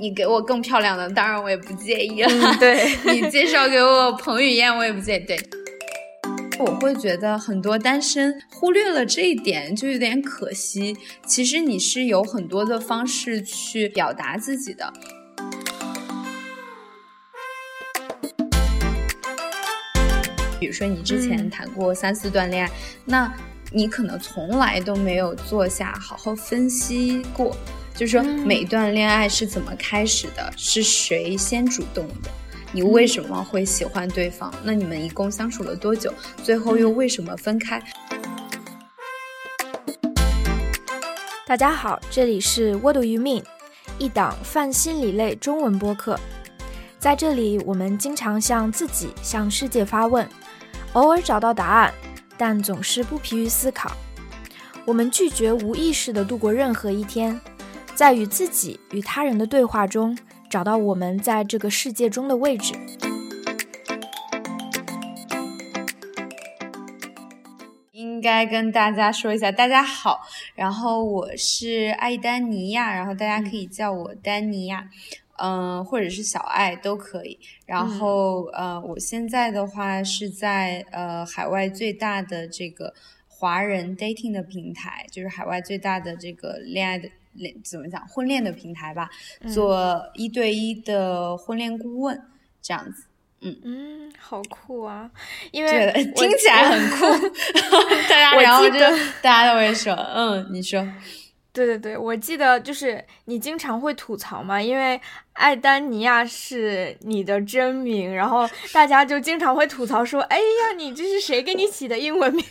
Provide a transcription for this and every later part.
你给我更漂亮的，当然我也不介意了。对 你介绍给我彭于晏，我也不介意。对，我会觉得很多单身忽略了这一点，就有点可惜。其实你是有很多的方式去表达自己的。比如说，你之前谈过三四段恋爱，那你可能从来都没有坐下好好分析过，就是说每一段恋爱是怎么开始的，是谁先主动的，你为什么会喜欢对方？那你们一共相处了多久？最后又为什么分开？大家好，这里是 What Do You Mean，一档泛心理类中文播客，在这里我们经常向自己、向世界发问。偶尔找到答案，但总是不疲于思考。我们拒绝无意识的度过任何一天，在与自己与他人的对话中，找到我们在这个世界中的位置。应该跟大家说一下，大家好，然后我是艾丹尼亚，然后大家可以叫我丹尼亚。嗯，或者是小爱都可以。然后，呃，我现在的话是在呃海外最大的这个华人 dating 的平台，就是海外最大的这个恋爱的恋怎么讲婚恋的平台吧，做一对一的婚恋顾问这样子。嗯嗯，好酷啊！因为听起来很酷，大家然后就大家都会说，嗯，你说。对对对，我记得就是你经常会吐槽嘛，因为艾丹尼亚是你的真名，然后大家就经常会吐槽说：“哎呀，你这是谁给你起的英文名？”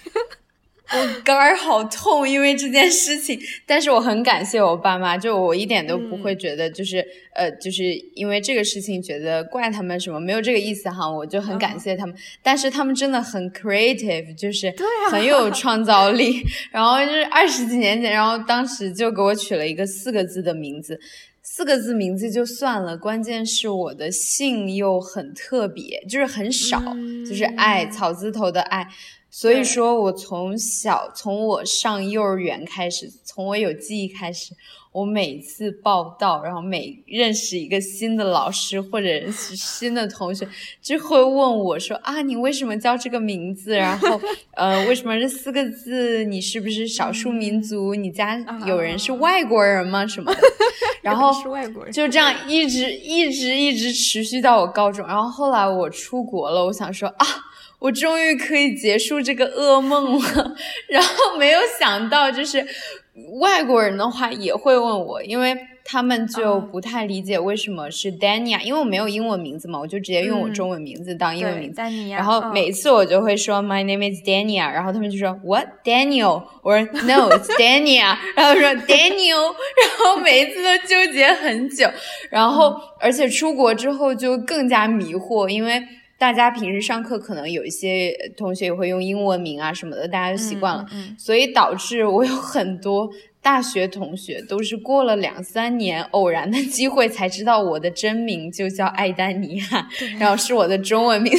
我 肝儿好痛，因为这件事情。但是我很感谢我爸妈，就我一点都不会觉得，就是呃，就是因为这个事情觉得怪他们什么，没有这个意思哈。我就很感谢他们，但是他们真的很 creative，就是很有创造力。然后就是二十几年前，然后当时就给我取了一个四个字的名字，四个字名字就算了，关键是我的姓又很特别，就是很少，就是爱草字头的爱。所以说，我从小从我上幼儿园开始，从我有记忆开始，我每次报道，然后每认识一个新的老师或者是新的同学，就会问我说啊，你为什么叫这个名字？然后，呃，为什么这四个字？你是不是少数民族？你家有人是外国人吗？什么的？然后就这样一直一直一直持续到我高中，然后后来我出国了，我想说啊。我终于可以结束这个噩梦了，然后没有想到，就是外国人的话也会问我，因为他们就不太理解为什么是 Dania，因为我没有英文名字嘛，我就直接用我中文名字当英文名字。然后每次我就会说 My name is Dania，然后他们就说 What Daniel？我说 No，it's Dania。然后说 Daniel，然后每一次都纠结很久，然后而且出国之后就更加迷惑，因为。大家平时上课可能有一些同学也会用英文名啊什么的，大家就习惯了，所以导致我有很多。大学同学都是过了两三年偶然的机会才知道我的真名就叫艾丹尼亚，然后是我的中文名。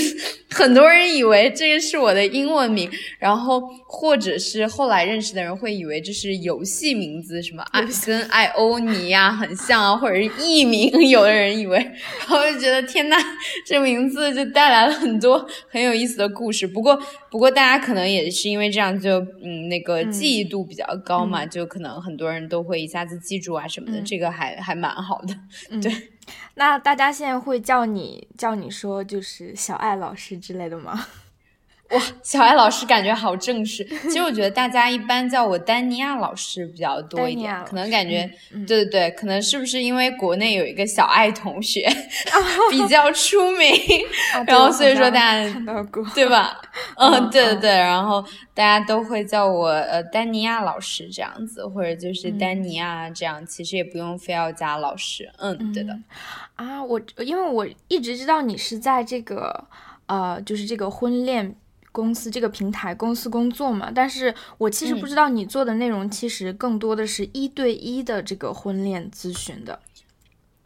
很多人以为这个是我的英文名，然后或者是后来认识的人会以为这是游戏名字，什么艾跟艾欧尼呀很像啊，或者是艺名。有的人以为，然后就觉得天呐，这名字就带来了很多很有意思的故事。不过，不过大家可能也是因为这样就嗯那个记忆度比较高嘛，就可能。很多人都会一下子记住啊什么的，这个还还蛮好的。对，那大家现在会叫你叫你说就是小爱老师之类的吗？哇，小艾老师感觉好正式。其实我觉得大家一般叫我丹尼亚老师比较多一点，可能感觉，对对对，可能是不是因为国内有一个小爱同学比较出名，然后所以说大家看到过，对吧？嗯，对对对，然后大家都会叫我呃丹尼亚老师这样子，或者就是丹尼亚这样，其实也不用非要加老师。嗯，对的。啊，我因为我一直知道你是在这个呃，就是这个婚恋。公司这个平台公司工作嘛，但是我其实不知道你做的内容其实更多的是一对一的这个婚恋咨询的。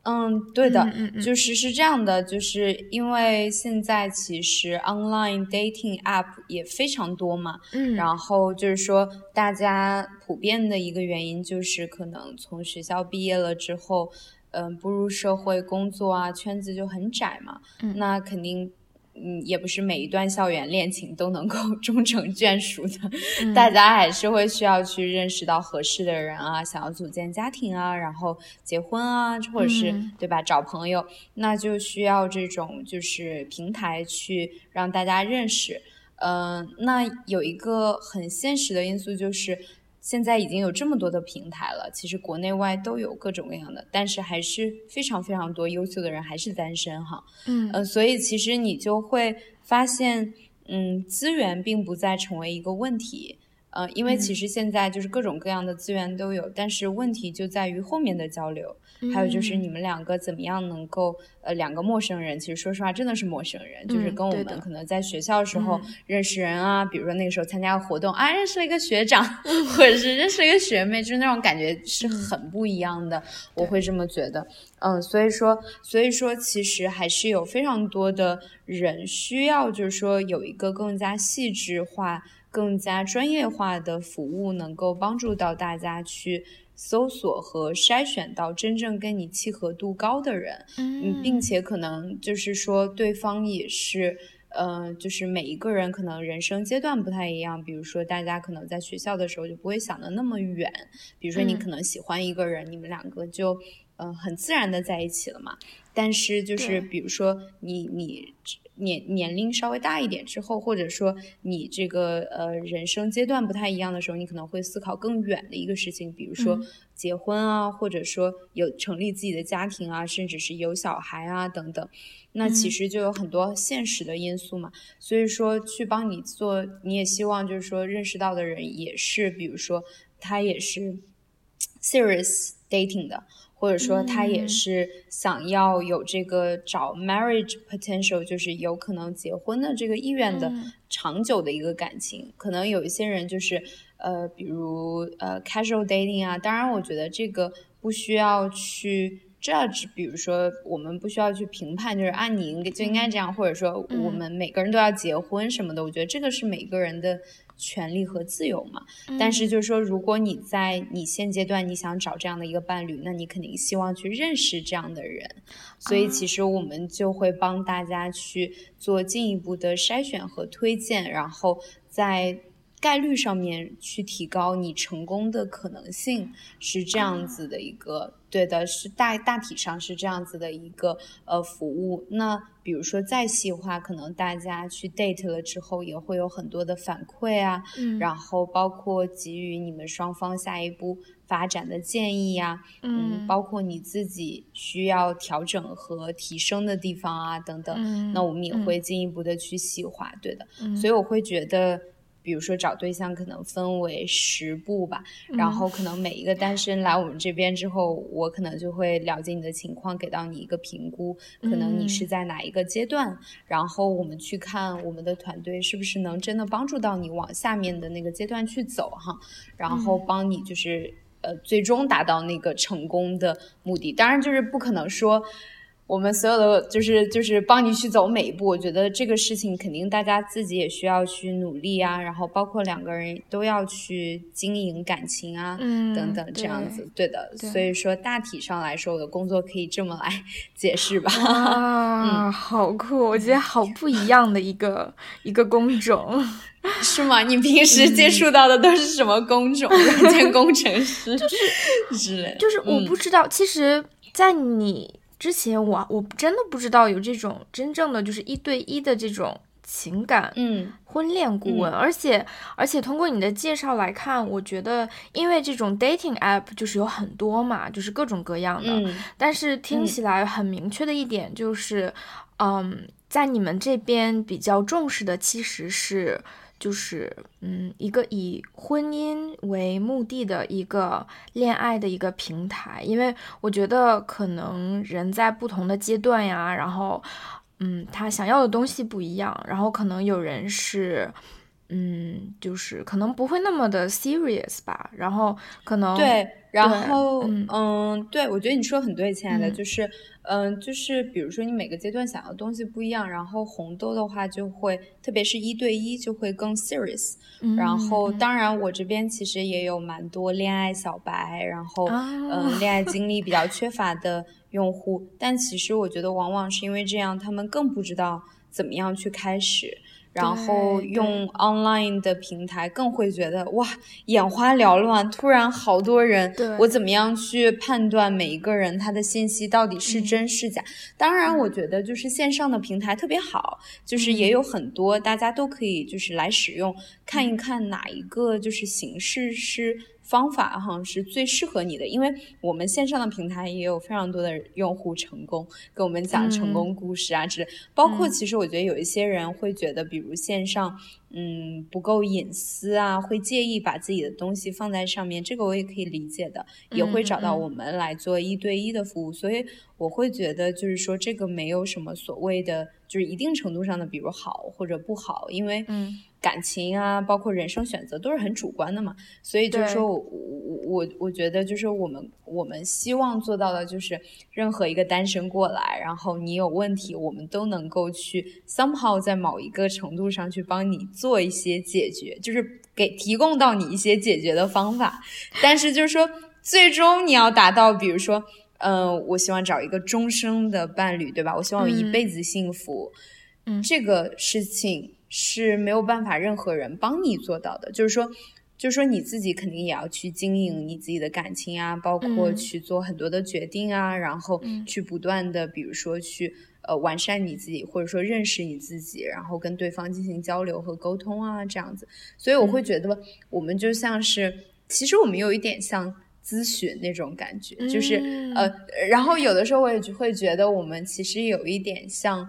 嗯，对的，嗯嗯就是是这样的，就是因为现在其实 online dating app 也非常多嘛，嗯，然后就是说大家普遍的一个原因就是可能从学校毕业了之后，嗯，步入社会工作啊，圈子就很窄嘛，嗯那肯定。嗯，也不是每一段校园恋情都能够 终成眷属的，嗯大家还是会需要去认识到合适的人啊，想要组建家庭啊，然后结婚啊，或者是、嗯对吧，找朋友，那就需要这种就是平台去让大家认识。嗯、那有一个很现实的因素就是。现在已经有这么多的平台了，其实国内外都有各种各样的，但是还是非常非常多优秀的人还是单身哈。嗯呃，所以其实你就会发现，嗯，资源并不再成为一个问题，呃，因为其嗯实现在就是各种各样的资源都有，但是问题就在于后面的交流，还有就是嗯。你们两个怎么样能够，呃，两个陌生人，其实说实话真的是陌生人，就是跟我们可能在学校的时候嗯。认识人啊，比如说那个时候参加个活动啊，认识了一个学长，或者是认识了一个学妹，就是那种感觉是很不一样的，我会这么觉得。嗯，所以说，所以说，其实还是有非常多的人需要，就是说有一个更加细致化、更加专业化的服务，能够帮助到大家去搜索和筛选到真正跟你契合度高的人。嗯，并且可能就是说对方也是。呃，就是每一个人可能人生阶段不太一样，比如说大家可能在学校的时候就不会想的那么远，比如说你嗯可能喜欢一个人，你们两个就呃很自然的在一起了嘛。但是就是比如说你你年年龄稍微大一点之后，或者说你这个呃人生阶段不太一样的时候，你可能会思考更远的一个事情，比如说嗯结婚啊，或者说有成立自己的家庭啊，甚至是有小孩啊等等。那其嗯实就有很多现实的因素嘛，所以说去帮你做，你也希望就是说认识到的人也是，比如说他也是 serious dating 的，或者说他也嗯是想要有这个找 marriage potential，就是有可能结婚的这个意愿的嗯长久的一个感情。可能有一些人就是呃，比如呃 casual dating 啊，当然我觉得这个不需要去。judge，比如说我们不需要去评判，就是啊，你应该就应该这样，或者说我嗯们每个人都要结婚什么的，我觉得这个是每个人的权利和自由嘛。但是就是说，如果你在你现阶段你想找这样的一个伴侣，那你肯定希望去认识这样的人，所以其实我们就会帮大家去做进一步的筛选和推荐，然后在概率上面去提高你成功的可能性，是这样子的一个，对的，是大大体上是这样子的一个呃服务。那比如说再细化，可能大家去 date 了之后，也会有很多的反馈啊，嗯然后包括给予你们双方下一步发展的建议呀、嗯包括你自己需要调整和提升的地方啊等等，嗯那我们也嗯会进一步的去细化，对的。嗯所以我会觉得，比如说找对象可能分为十步吧，然嗯。后可能每一个单身来我们这边之后，我可能就会了解你的情况，给到你一个评估，可能你是嗯。在哪一个阶段，然后我们去看我们的团队是不是能真的帮助到你往下面的那个阶段去走哈，然后嗯。帮你就是。呃，最终达到那个成功的目的，当然就是不可能说我们所有的就是就是帮你去走每一步。我觉得这个事情肯定大家自己也需要去努力啊，然后包括两个人都要去经营感情啊，嗯等等这样子。对的，对所以说大体上来说，我的工作可以这么来 解释吧。啊，好酷！我觉得好不一样的一个一个工种。是吗？你平时接触到的都是什么工种？软件工程师就是之类的。就是我嗯不知道，其实，在你之前我，我真的不知道有这种真正的就是一对一的这种情感嗯婚恋顾问，嗯而且而且通过你的介绍来看，我觉得因为这种 dating app 就是有很多嘛，就是各种各样的，嗯但是听嗯起来很明确的一点就是，嗯，在你们这边比较重视的其实是。就是，嗯，一个以婚姻为目的的一个恋爱的一个平台，因为我觉得可能人在不同的阶段呀，然后，嗯，他想要的东西不一样，然后可能有人是，嗯，就是可能不会那么的 serious 吧，然后可能对，然后嗯，对，我觉得你说很对，亲爱的，就是嗯，就是比如说你每个阶段想要的东西不一样，然后红豆的话就会，特别是一对一就会更 serious，然后当然我这边其实也有蛮多恋爱小白，然后嗯，恋爱经历比较 缺乏的用户，但其实我觉得往往是因为这样，他们更不知道怎么样去开始。然后用 online 的平台更会觉得哇眼花缭乱，突然好多人，我怎么样去判断每一个人他的信息到底是真是假？当然，我觉得就是线上的平台特别好，就是也有很多大家都可以就是来使用，看一看哪一个就是形式是。方法哈是最适合你的，因为我们线上的平台也有非常多的用户成功，跟我们讲成功故事啊，之类。包括其实我觉得有一些人会觉得，比如线上，嗯，不够隐私啊，会介意把自己的东西放在上面，这个我也可以理解的，也会找到我们来做一对一的服务。所以我会觉得，就是说这个没有什么所谓的，就是一定程度上的，比如好或者不好，因为嗯。感情啊，包括人生选择都是很主观的嘛，所以就是说我我我我觉得就是我们我们希望做到的就是任何一个单身过来，然后你有问题，我们都能够去 somehow 在某一个程度上去帮你做一些解决，就是给提供到你一些解决的方法。但是就是说，最终你要达到，比如说，嗯，我希望找一个终生的伴侣，对吧？我希望有一辈子幸福，嗯，这个事情。是没有办法任何人帮你做到的，就是说，就是说你自己肯定也要去经营你自己的感情啊，包括去做很多的决定啊，然后去不断的，比如说去呃完善你自己，或者说认识你自己，然后跟对方进行交流和沟通啊，这样子。所以我会觉得我们就像是，其实我们有一点像咨询那种感觉，就是呃，然后有的时候我也会觉得我们其实有一点像。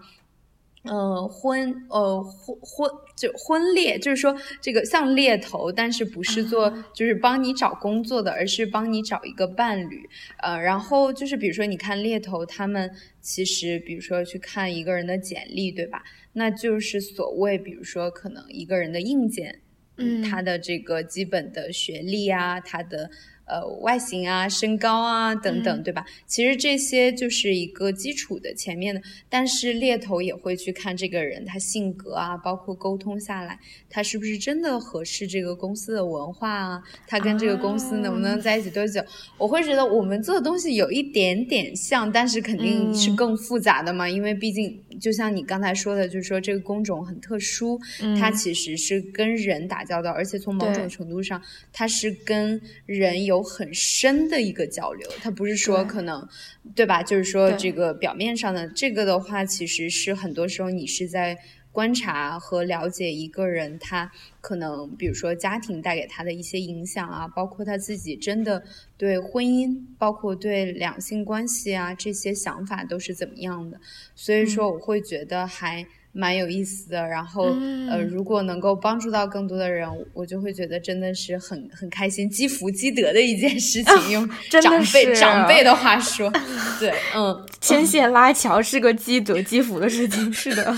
呃，婚呃婚婚就婚猎，就是说这个像猎头，但是不是做就是帮你找工作的，而是帮你找一个伴侣。呃，然后就是比如说你看猎头，他们其实比如说去看一个人的简历，对吧？那就是所谓比如说可能一个人的硬件，嗯，他的这个基本的学历啊，他的。呃，外形啊，身高啊，等等，对吧？其实这些就是一个基础的前面的，但是猎头也会去看这个人他性格啊，包括沟通下来，他是不是真的合适这个公司的文化啊？他跟这个公司能不能在一起多久？我会觉得我们做的东西有一点点像，但是肯定是更复杂的嘛，因为毕竟就像你刚才说的，就是说这个工种很特殊，它其实是跟人打交道，而且从某种程度上，它是跟人有。有很深的一个交流，他不是说可能，对吧？就是说这个表面上的这个的话，其实是很多时候你是在观察和了解一个人，他可能比如说家庭带给他的一些影响啊，包括他自己真的对婚姻，包括对两性关系啊这些想法都是怎么样的。所以说，我会觉得还。蛮有意思的，然后呃，如果能够帮助到更多的人，我就会觉得真的是很很开心，积福积德的一件事情。用 长辈长辈的话说，对，嗯，牵线拉桥是个积德积福的事情，是的，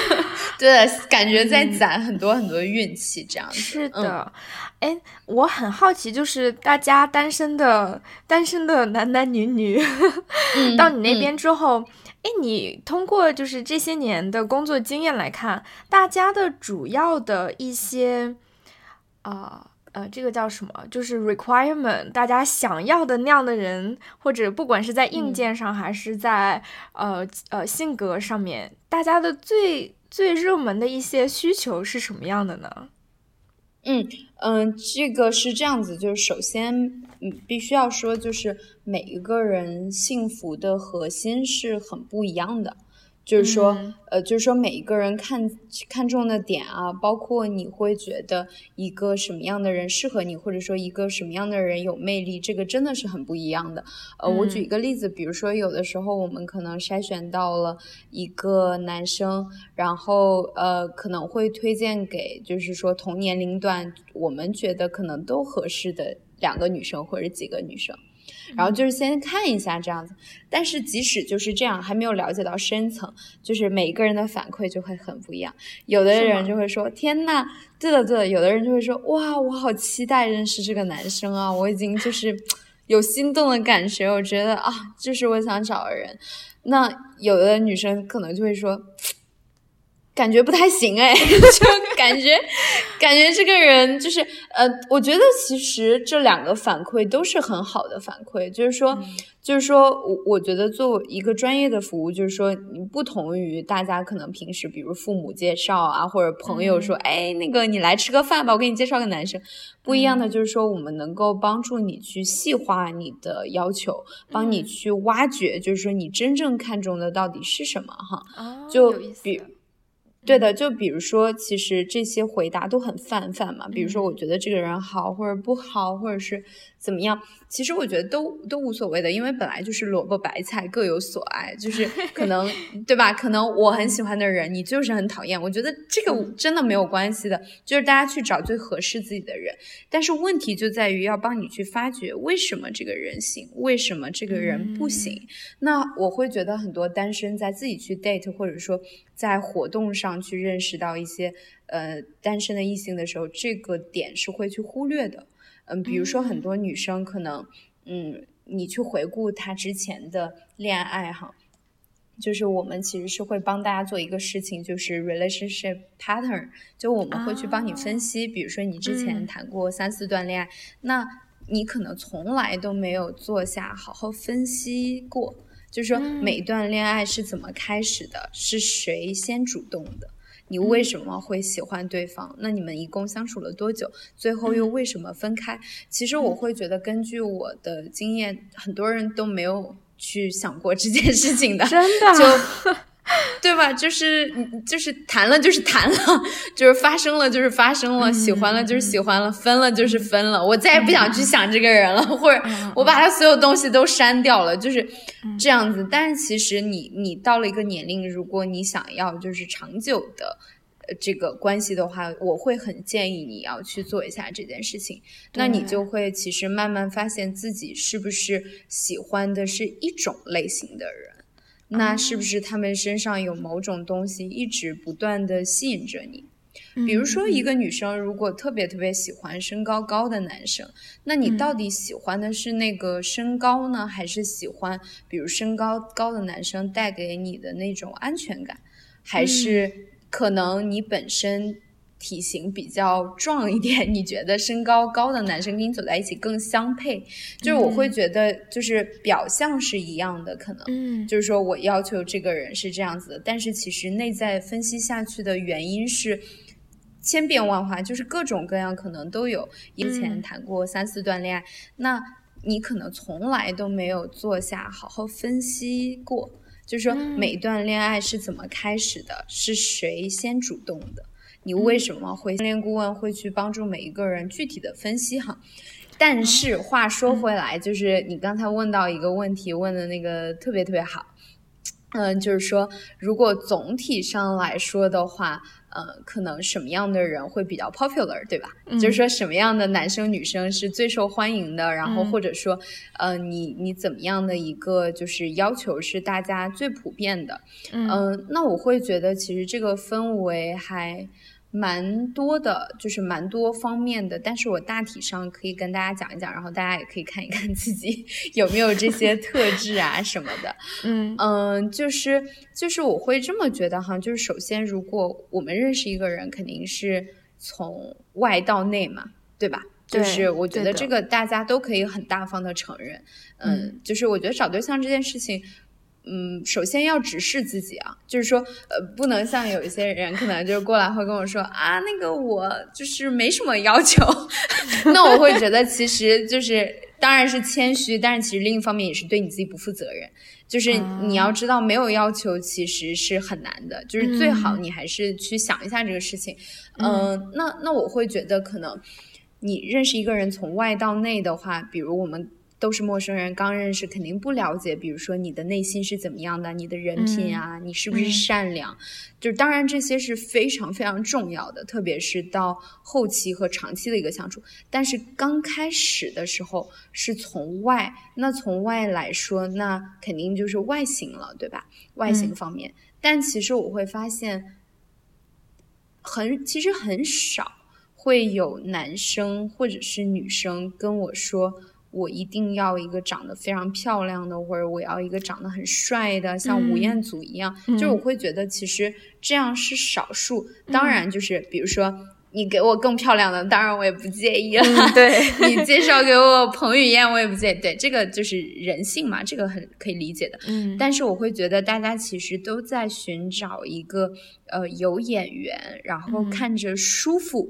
对，感觉在攒很多很多运气，这样是的。哎，我很好奇，就是大家单身的单身的男男女女，到你那边之后。哎，你通过就是这些年的工作经验来看，大家的主要的一些，啊呃，这个叫什么？就是 requirement，大家想要的那样的人，或者不管是在硬件上还是在呃呃性格上面，大家的最最热门的一些需求是什么样的呢？嗯嗯，这个是这样子，就是首先，嗯，必须要说，就是每一个人幸福的核心是很不一样的。就是说，呃，就是说，每一个人看看重的点啊，包括你会觉得一个什么样的人适合你，或者说一个什么样的人有魅力，这个真的是很不一样的。呃，我举一个例子，比如说，有的时候我们可能筛选到了一个男生，然后呃，可能会推荐给就是说同年龄段我们觉得可能都合适的两个女生或者几个女生。然后就是先看一下这样子。但是即使就是这样，还没有了解到深层，就是每个人的反馈就会很不一样。有的人就会说：“天呐，对的对的。”有的人就会说：“哇，我好期待认识这个男生啊！我已经就是有心动的感觉，我觉得啊，就是我想找的人。”那有的女生可能就会说。感觉不太行哎，就感觉，感觉这个人就是，呃，我觉得其实这两个反馈都是很好的反馈，就是说，就是说我我觉得做一个专业的服务，就是说你不同于大家可能平时比如父母介绍啊，或者朋友说，哎，那个你来吃个饭吧，我给你介绍个男生，不一样的就是说我们能够帮助你去细化你的要求，帮你去挖掘，就是说你真正看重的到底是什么哈，就比。对的，就比如说，其实这些回答都很泛泛嘛。比如说，我觉得这个人好或者不好，或者是。怎么样？其实我觉得都都无所谓的，因为本来就是萝卜白菜各有所爱，就 是可能对吧？可能我很喜欢的人，你就是很讨厌。我觉得这个真的没有关系的，就是大家去找最合适自己的人。但是问题就在于要帮你去发掘为什么这个人行，为什么这个人不行。那我会觉得很多单身在自己去 date，或者说在活动上去认识到一些呃单身的异性的时候，这个点是会去忽略的。嗯，比如说很多女生可能，嗯，你去回顾她之前的恋爱哈，就是我们其实是会帮大家做一个事情，就是 relationship pattern，就我们会去帮你分析，比如说你之前谈过三四段恋爱，那你可能从来都没有坐下好好分析过，就是说每一段恋爱是怎么开始的，是谁先主动的。你为什么会喜欢对方？那你们一共相处了多久？最后又为什么分开？其实我会觉得，根据我的经验，很多人都没有去想过这件事情的，真的 就。对吧？就是就是谈了就是谈了，就是发生了就是发生了，喜欢了就是喜欢了，分了就是分了。我再也不想去想这个人了，或者我把他所有东西都删掉了，就是这样子。但是其实你你到了一个年龄，如果你想要就是长久的这个关系的话，我会很建议你要去做一下这件事情。那你就会其实慢慢发现自己是不是喜欢的是一种类型的人。那是不是他们身上有某种东西一直不断的吸引着你？比如说，一个女生如果特别特别喜欢身高高的男生，那你到底喜欢的是那个身高呢，还是喜欢比如身高高的男生带给你的那种安全感，还是可能你本身？体型比较壮一点，你觉得身高高的男生跟你走在一起更相配？就是我会觉得，就是表象是一样的，可能，嗯，就是说我要求这个人是这样子的，但是其实内在分析下去的原因是千变万化，就是各种各样可能都有。以前谈过三四段恋爱，那你可能从来都没有坐下好好分析过，就是说每一段恋爱是怎么开始的，是谁先主动的。你为什么会训练顾问会去帮助每一个人具体的分析哈？但是话说回来，就是你刚才问到一个问题，问的那个特别特别好，嗯，就是说如果总体上来说的话，呃，可能什么样的人会比较 popular，对吧？就是说什么样的男生女生是最受欢迎的，然后或者说，呃，你你怎么样的一个就是要求是大家最普遍的？嗯，那我会觉得其实这个氛围还。蛮多的，就是蛮多方面的，但是我大体上可以跟大家讲一讲，然后大家也可以看一看自己 有没有这些特质啊什么的。嗯嗯，就是就是我会这么觉得哈，就是首先，如果我们认识一个人，肯定是从外到内嘛，对吧？就是我觉得这个大家都可以很大方的承认。嗯，就是我觉得找对象这件事情。嗯，首先要直视自己啊，就是说，呃，不能像有一些人可能就是过来会跟我说啊，那个我就是没什么要求，那我会觉得其实就是当然是谦虚，但是其实另一方面也是对你自己不负责任。就是你要知道，没有要求其实是很难的，就是最好你还是去想一下这个事情。嗯，那那我会觉得可能你认识一个人从外到内的话，比如我们。都是陌生人，刚认识肯定不了解，比如说你的内心是怎么样的，你的人品啊，你是不是善良，就是当然这些是非常非常重要的，特别是到后期和长期的一个相处。但是刚开始的时候是从外，那从外来说，那肯定就是外形了，对吧？外形方面，但其实我会发现，很其实很少会有男生或者是女生跟我说。我一定要一个长得非常漂亮的，或者我要一个长得很帅的，像吴彦祖一样。就是我会觉得，其实这样是少数。当然，就是比如说你给我更漂亮的，当然我也不介意了。对你介绍给我彭于晏，我也不介意。对，这个就是人性嘛，这个很可以理解的。嗯，但是我会觉得，大家其实都在寻找一个呃有眼缘，然后看着舒服。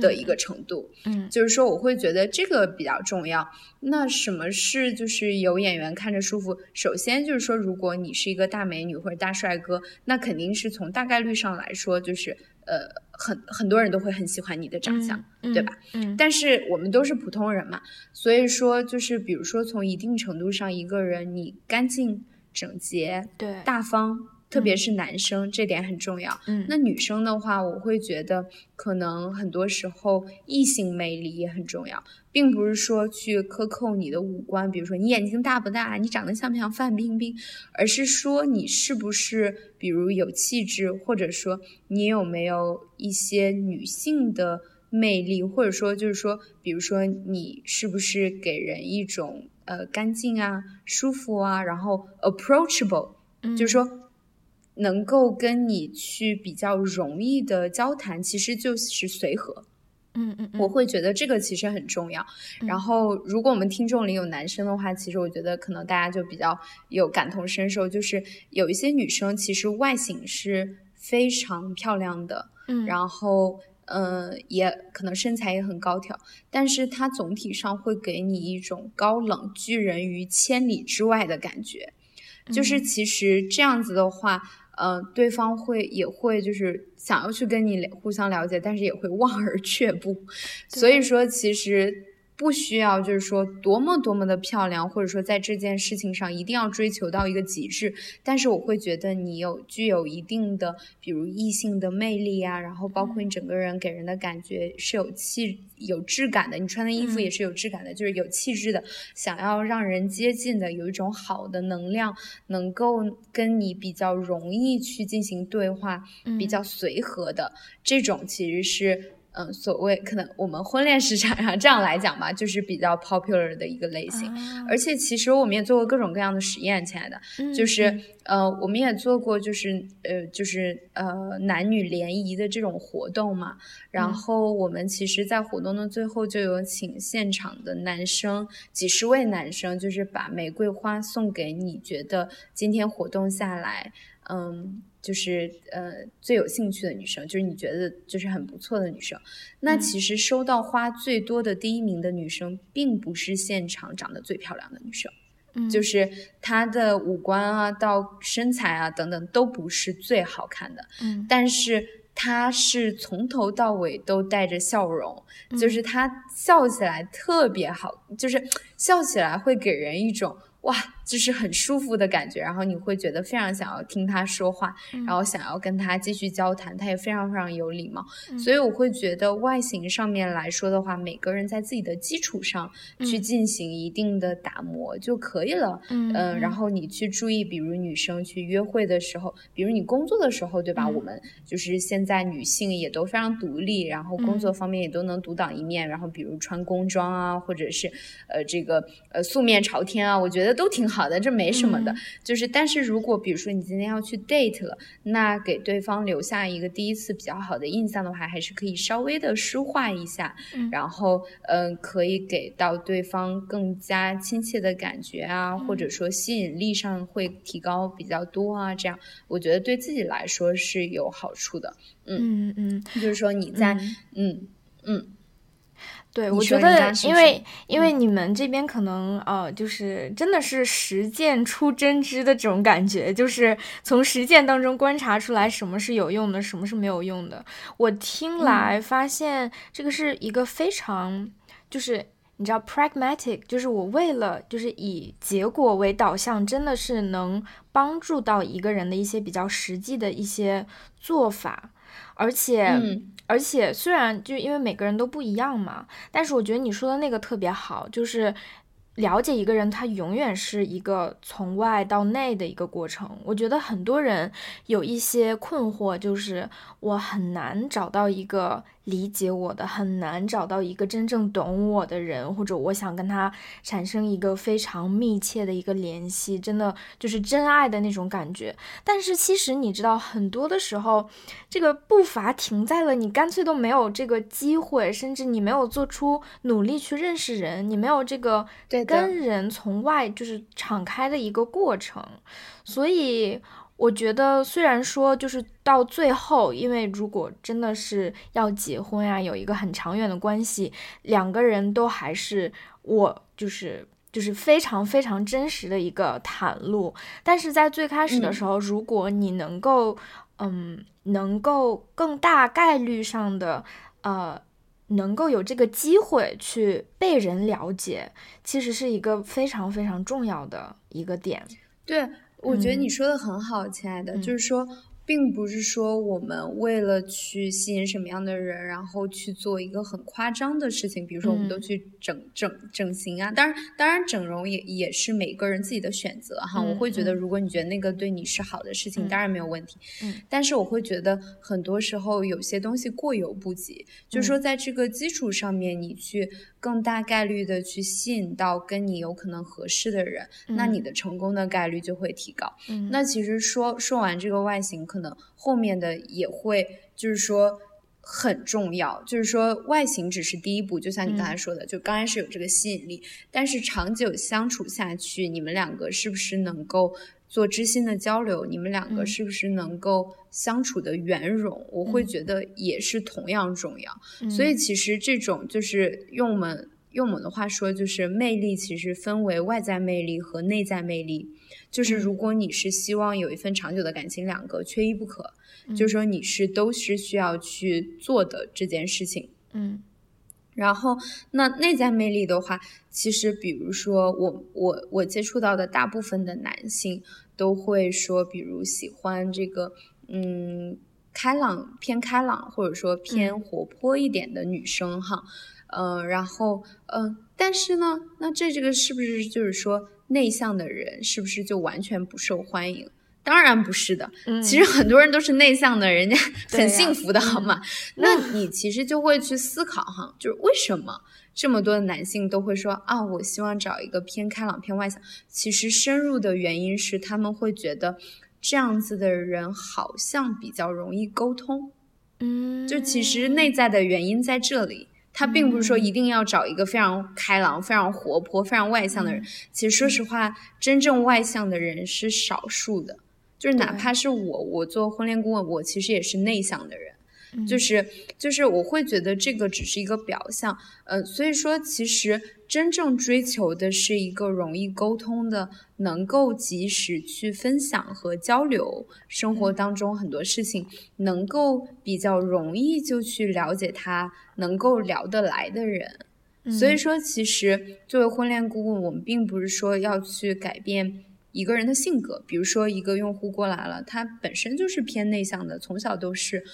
的一个程度，嗯，就是说我会觉得这个比较重要。那什么是就是有演员看着舒服？首先就是说，如果你是一个大美女或者大帅哥，那肯定是从大概率上来说，就是呃，很很多人都会很喜欢你的长相，对吧？嗯。但是我们都是普通人嘛，所以说就是比如说从一定程度上，一个人你干净整洁，对，大方。特别是男生，这点很重要。嗯，那女生的话，我会觉得可能很多时候异性魅力也很重要，并不是说去克扣你的五官，比如说你眼睛大不大，你长得像不像范冰冰，而是说你是不是比如有气质，或者说你有没有一些女性的魅力，或者说就是说，比如说你是不是给人一种呃干净啊、舒服啊，然后 approachable，就是说。能够跟你去比较容易的交谈，其实就是随和。嗯嗯，我会觉得这个其实很重要。然后，如果我们听众里有男生的话，其实我觉得可能大家就比较有感同身受，就是有一些女生其实外形是非常漂亮的，嗯，然后嗯，也可能身材也很高挑，但是她总体上会给你一种高冷拒人于千里之外的感觉。就是其实这样子的话。嗯，对方会也会就是想要去跟你互相了解，但是也会望而却步。所以说，其实。不需要，就是说多么多么的漂亮，或者说在这件事情上一定要追求到一个极致。但是我会觉得你有具有一定的，比如异性的魅力啊，然后包括你整个人给人的感觉是有气、有质感的，你穿的衣服也是有质感的，就是有气质的，想要让人接近的，有一种好的能量，能够跟你比较容易去进行对话，比较随和的这种，其实是。嗯，所谓可能我们婚恋市场上这样来讲吧，就是比较 popular 的一个类型。而且其实我们也做过各种各样的实验，亲爱的，就是呃，我们也做过就是呃，就是呃男女联谊的这种活动嘛。然后我们其实，在活动的最后就有请现场的男生几十位男生，就是把玫瑰花送给你觉得今天活动下来，嗯。就是呃最有兴趣的女生，就是你觉得就是很不错的女生。那其实收到花最多的第一名的女生，并不是现场长得最漂亮的女生，嗯，就是她的五官啊，到身材啊等等都不是最好看的，嗯，但是她是从头到尾都带着笑容，就是她笑起来特别好，就是笑起来会给人一种哇。就是很舒服的感觉，然后你会觉得非常想要听他说话，然后想要跟他继续交谈，他也非常非常有礼貌，所以我会觉得外形上面来说的话，每个人在自己的基础上去进行一定的打磨就可以了。嗯，然后你去注意，比如女生去约会的时候，比如你工作的时候，对吧？我们就是现在女性也都非常独立，然后工作方面也都能独当一面，然后比如穿工装啊，或者是呃这个呃素面朝天啊，我觉得都挺好。好的，这没什么的，就是，但是如果比如说你今天要去 date 了，那给对方留下一个第一次比较好的印象的话，还是可以稍微的梳化一下，然后，嗯，可以给到对方更加亲切的感觉啊，或者说吸引力上会提高比较多啊，这样我觉得对自己来说是有好处的，嗯嗯，就是说你在，嗯嗯。对，我觉得，因为因为你们这边可能呃，就是真的是实践出真知的这种感觉，就是从实践当中观察出来什么是有用的，什么是没有用的。我听来发现这个是一个非常就是你知道，pragmatic 就是我为了就是以结果为导向，真的是能帮助到一个人的一些比较实际的一些做法，而且而且虽然就因为每个人都不一样嘛，但是我觉得你说的那个特别好，就是。了解一个人，他永远是一个从外到内的一个过程。我觉得很多人有一些困惑，就是我很难找到一个。理解我的很难找到一个真正懂我的人，或者我想跟他产生一个非常密切的一个联系，真的就是真爱的那种感觉。但是其实你知道，很多的时候，这个步伐停在了你干脆都没有这个机会，甚至你没有做出努力去认识人，你没有这个跟人从外就是敞开的一个过程，所以。我觉得，虽然说就是到最后，因为如果真的是要结婚呀，有一个很长远的关系，两个人都还是我就是就是非常非常真实的一个袒露。但是在最开始的时候，如果你能够，嗯，能够更大概率上的，呃，能够有这个机会去被人了解，其实是一个非常非常重要的一个点。对。我觉得你说的很好，亲爱的，就是说。并不是说我们为了去吸引什么样的人，然后去做一个很夸张的事情，比如说我们都去整整整形啊。当然，当然整容也也是每个人自己的选择哈。我会觉得，如果你觉得那个对你是好的事情，当然没有问题。嗯。但是我会觉得，很多时候有些东西过犹不及，就是说在这个基础上面，你去更大概率的去吸引到跟你有可能合适的人，那你的成功的概率就会提高。嗯。那其实说说完这个外形。可能后面的也会，就是说很重要，就是说外形只是第一步，就像你刚才说的，就刚开始有这个吸引力，但是长久相处下去，你们两个是不是能够做知心的交流？你们两个是不是能够相处的圆融？我会觉得也是同样重要。所以其实这种就是用我们用我们的话说，就是魅力其实分为外在魅力和内在魅力。就是如果你是希望有一份长久的感情，两个缺一不可，就是说你是都是需要去做的这件事情。嗯，然后那内在魅力的话，其实比如说我我我接触到的大部分的男性都会说，比如喜欢这个嗯开朗偏开朗，或者说偏活泼一点的女生哈，嗯，然后嗯，但是呢，那这这个是不是就是说？内向的人是不是就完全不受欢迎？当然不是的。其实很多人都是内向的，人家很幸福的，好吗？那你其实就会去思考哈，就是为什么这么多的男性都会说啊，我希望找一个偏开朗、偏外向。其实深入的原因是，他们会觉得这样子的人好像比较容易沟通。嗯，就其实内在的原因在这里。他并不是说一定要找一个非常开朗、非常活泼、非常外向的人。其实说实话，真正外向的人是少数的。就是哪怕是我，我做婚恋顾问，我其实也是内向的人。就是就是我会觉得这个只是一个表象。呃，所以说其实。真正追求的是一个容易沟通的，能够及时去分享和交流生活当中很多事情，能够比较容易就去了解他，能够聊得来的人。所以说，其实作为婚恋顾问，我们并不是说要去改变一个人的性格。比如说，一个用户过来了，他本身就是偏内向的，从小都是，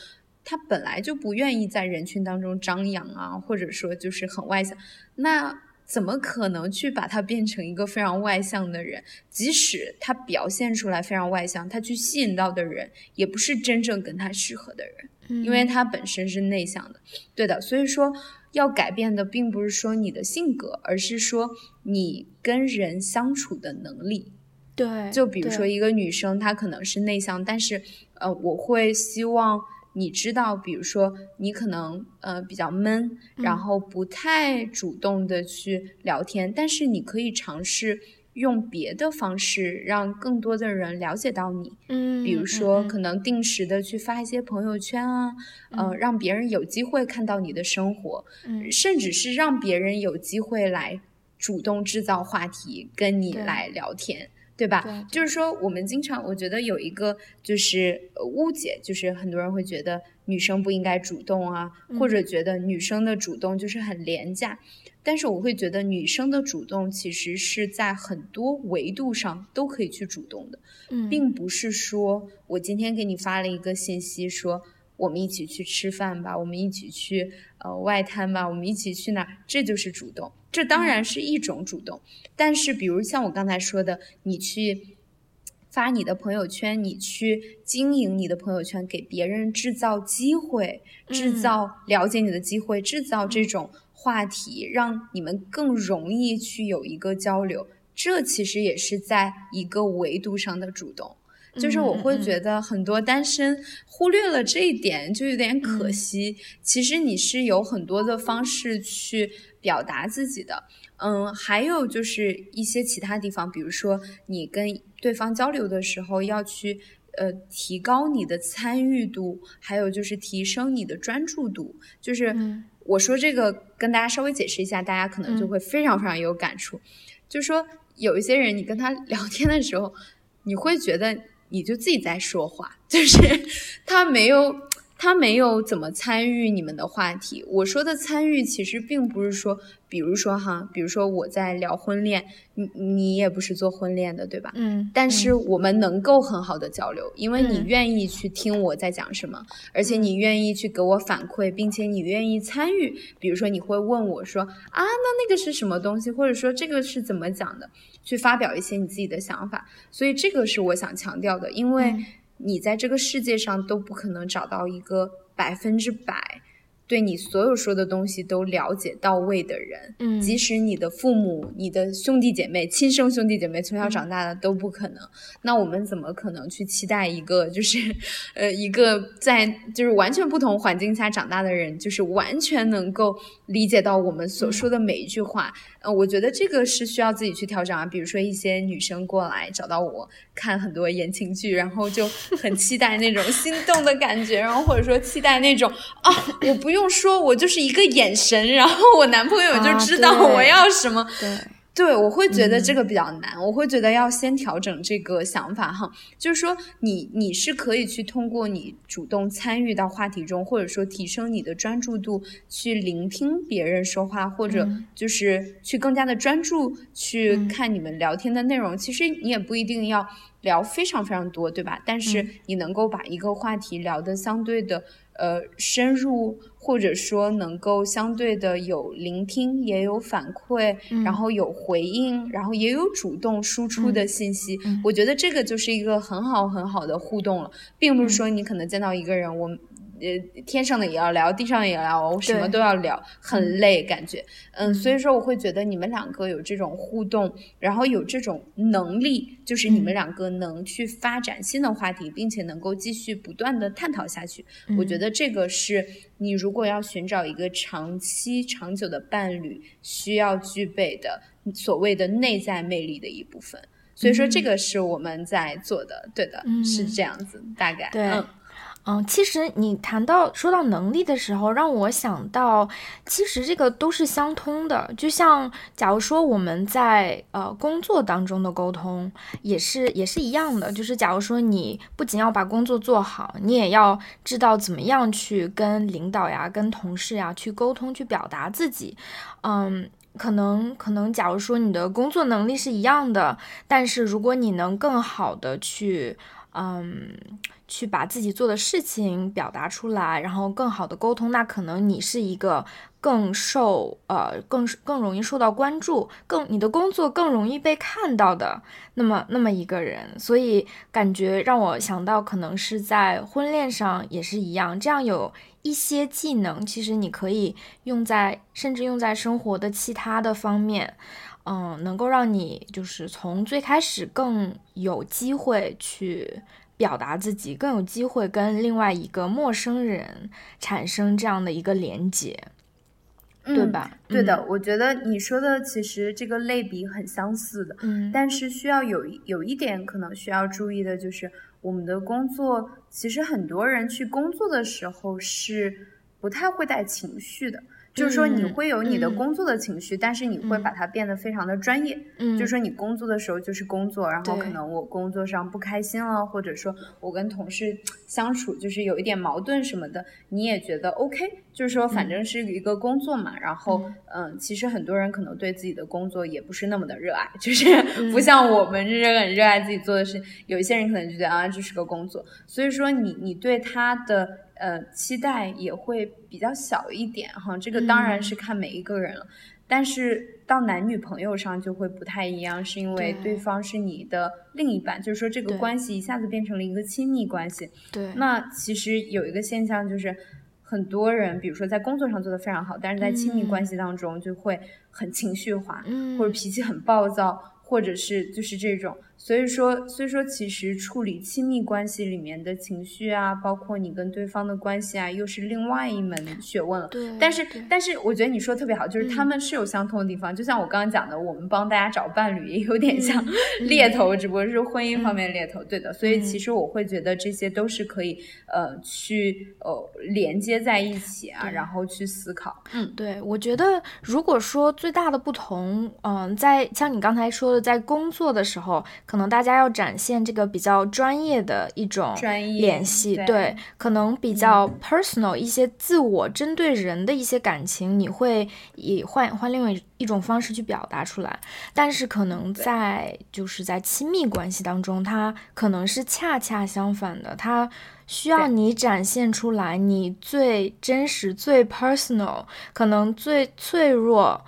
他本来就不愿意在人群当中张扬啊，或者说就是很外向，那。怎么可能去把他变成一个非常外向的人？即使他表现出来非常外向，他去吸引到的人也不是真正跟他适合的人，因为他本身是内向的。对的，所以说要改变的并不是说你的性格，而是说你跟人相处的能力。对，就比如说一个女生，她可能是内向，但是呃，我会希望。你知道，比如说你可能呃比较闷，然后不太主动的去聊天，但是你可以尝试用别的方式让更多的人了解到你。嗯，比如说可能定时的去发一些朋友圈啊，呃，让别人有机会看到你的生活，嗯甚至是让别人有机会来主动制造话题跟你来聊天。对吧？就是说，我们经常，我觉得有一个就是误解，就是很多人会觉得女生不应该主动啊，或者觉得女生的主动就是很廉价。但是我会觉得女生的主动其实是在很多维度上都可以去主动的，嗯，并不是说我今天给你发了一个信息说我们一起去吃饭吧，我们一起去呃外滩吧，我们一起去哪，这就是主动。这当然是一种主动，但是比如像我刚才说的，你去。发你的朋友圈，你去经营你的朋友圈，给别人制造机会，制造了解你的机会，制造这种话题，让你们更容易去有一个交流。这其实也是在一个维度上的主动。就是我会觉得很多单身忽略了这一点，就有点可惜。其实你是有很多的方式去表达自己的。嗯，还有就是一些其他地方，比如说你跟对方交流的时候，要去呃提高你的参与度，还有就是提升你的专注度。就是我说这个跟大家稍微解释一下，大家可能就会非常非常有感触。就是说有一些人，你跟他 聊天的时候，你会觉得你就自己在说话，就是他没有。他没有怎么参与你们的话题。我说的参与，其实并不是说，比如说哈，比如说我在聊婚恋，你你也不是做婚恋的，对吧？嗯。但是我们能够很好的交流，因为你愿意去听我在讲什么，而且你愿意去给我反馈，并且你愿意参与。比如说你会问我说啊，那那个是什么东西，或者说这个是怎么讲的，去发表一些你自己的想法。所以这个是我想强调的，因为。你在这个世界上都不可能找到一个百分之百。对你所有说的东西都了解到位的人，嗯，即使你的父母、你的兄弟姐妹、亲生兄弟姐妹从小长大的都不可能。那我们怎么可能去期待一个就是，呃，一个在就是完全不同环境下长大的人，就是完全能够理解到我们所说的每一句话？呃，我觉得这个是需要自己去调整啊。比如说一些女生过来找到我看很多言情剧，然后就很期待那种心动的感觉，然后或者说期待那种啊，我不用。说，我就是一个眼神，然后我男朋友就知道我要什么。对，对我会觉得这个比较难，我会觉得要先调整这个想法哈。就是说，你你是可以去通过你主动参与到话题中，或者说提升你的专注度，去聆听别人说话，或者就是去更加的专注去看你们聊天的内容。其实你也不一定要聊非常非常多，对吧？但是你能够把一个话题聊得相对的。呃，深入或者说能够相对的有聆听，也有反馈，然后有回应，然后也有主动输出的信息。我觉得这个就是一个很好很好的互动了，并不是说你可能见到一个人，我。呃，天上的也要聊，地上也要聊，什么都要聊，很累感觉。嗯，所以说我会觉得你们两个有这种互动，然后有这种能力，就是你们两个能去发展新的话题，并且能够继续不断的探讨下去。我觉得这个是你如果要寻找一个长期长久的伴侣需要具备的所谓的内在魅力的一部分。所以说这个是我们在做的，对的，是这样子，大概对。嗯，其实你谈到说到能力的时候，让我想到，其实这个都是相通的。就像假如说我们在呃工作当中的沟通，也是也是一样的。就是假如说你不仅要把工作做好，你也要知道怎么样去跟领导呀、跟同事呀去沟通、去表达自己。嗯，可能可能假如说你的工作能力是一样的，但是如果你能更好的去。嗯，去把自己做的事情表达出来，然后更好的沟通，那可能你是一个更受呃更更容易受到关注，更你的工作更容易被看到的那么那么一个人。所以感觉让我想到，可能是在婚恋上也是一样，这样有一些技能，其实你可以用在甚至用在生活的其他的方面。嗯，能够让你就是从最开始更有机会去表达自己，更有机会跟另外一个陌生人产生这样的一个连接，对吧？对的，我觉得你说的其实这个类比很相似的，嗯，但是需要有有一点可能需要注意的就是，我们的工作其实很多人去工作的时候是不太会带情绪的。就是说你会有你的工作的情绪，但是你会把它变得非常的专业。嗯，就是说你工作的时候就是工作，然后可能我工作上不开心了，或者说我跟同事相处就是有一点矛盾什么的，你也觉得 OK，就是说反正是一个工作嘛。然后嗯，其实很多人可能对自己的工作也不是那么的热爱，就是不像我们是很热爱自己做的事。有一些人可能就觉得啊，这是个工作，所以说你你对他的。呃，期待也会比较小一点哈，这个当然是看每一个人了。但是到男女朋友上就会不太一样，是因为对方是你的另一半，就是说这个关系一下子变成了一个亲密关系。对。那其实有一个现象就是，很多人比如说在工作上做的非常好，但是在亲密关系当中就会很情绪化，或者脾气很暴躁，或者是就是这种。所以说，所以说，其实处理亲密关系里面的情绪啊，包括你跟对方的关系啊，又是另外一门学问了。对。但是，但是，我觉得你说的特别好，就是他们是有相通的地方。就像我刚刚讲的，我们帮大家找伴侣，也有点像 猎头，只不过是婚姻方面猎头。对的。所以，其实我会觉得这些都是可以呃去呃连接在一起啊，然后去思考。嗯，对。我觉得，如果说最大的不同，嗯，在像你刚才说的，在工作的时候。可能大家要展现这个比较专业的一种联系，对，可能比较 personal 一些自我针对人的一些感情，你会以换换另外一种方式去表达出来。但是可能在就是在亲密关系当中，它可能是恰恰相反的，它需要你展现出来你最真实、最 personal，可能最脆弱，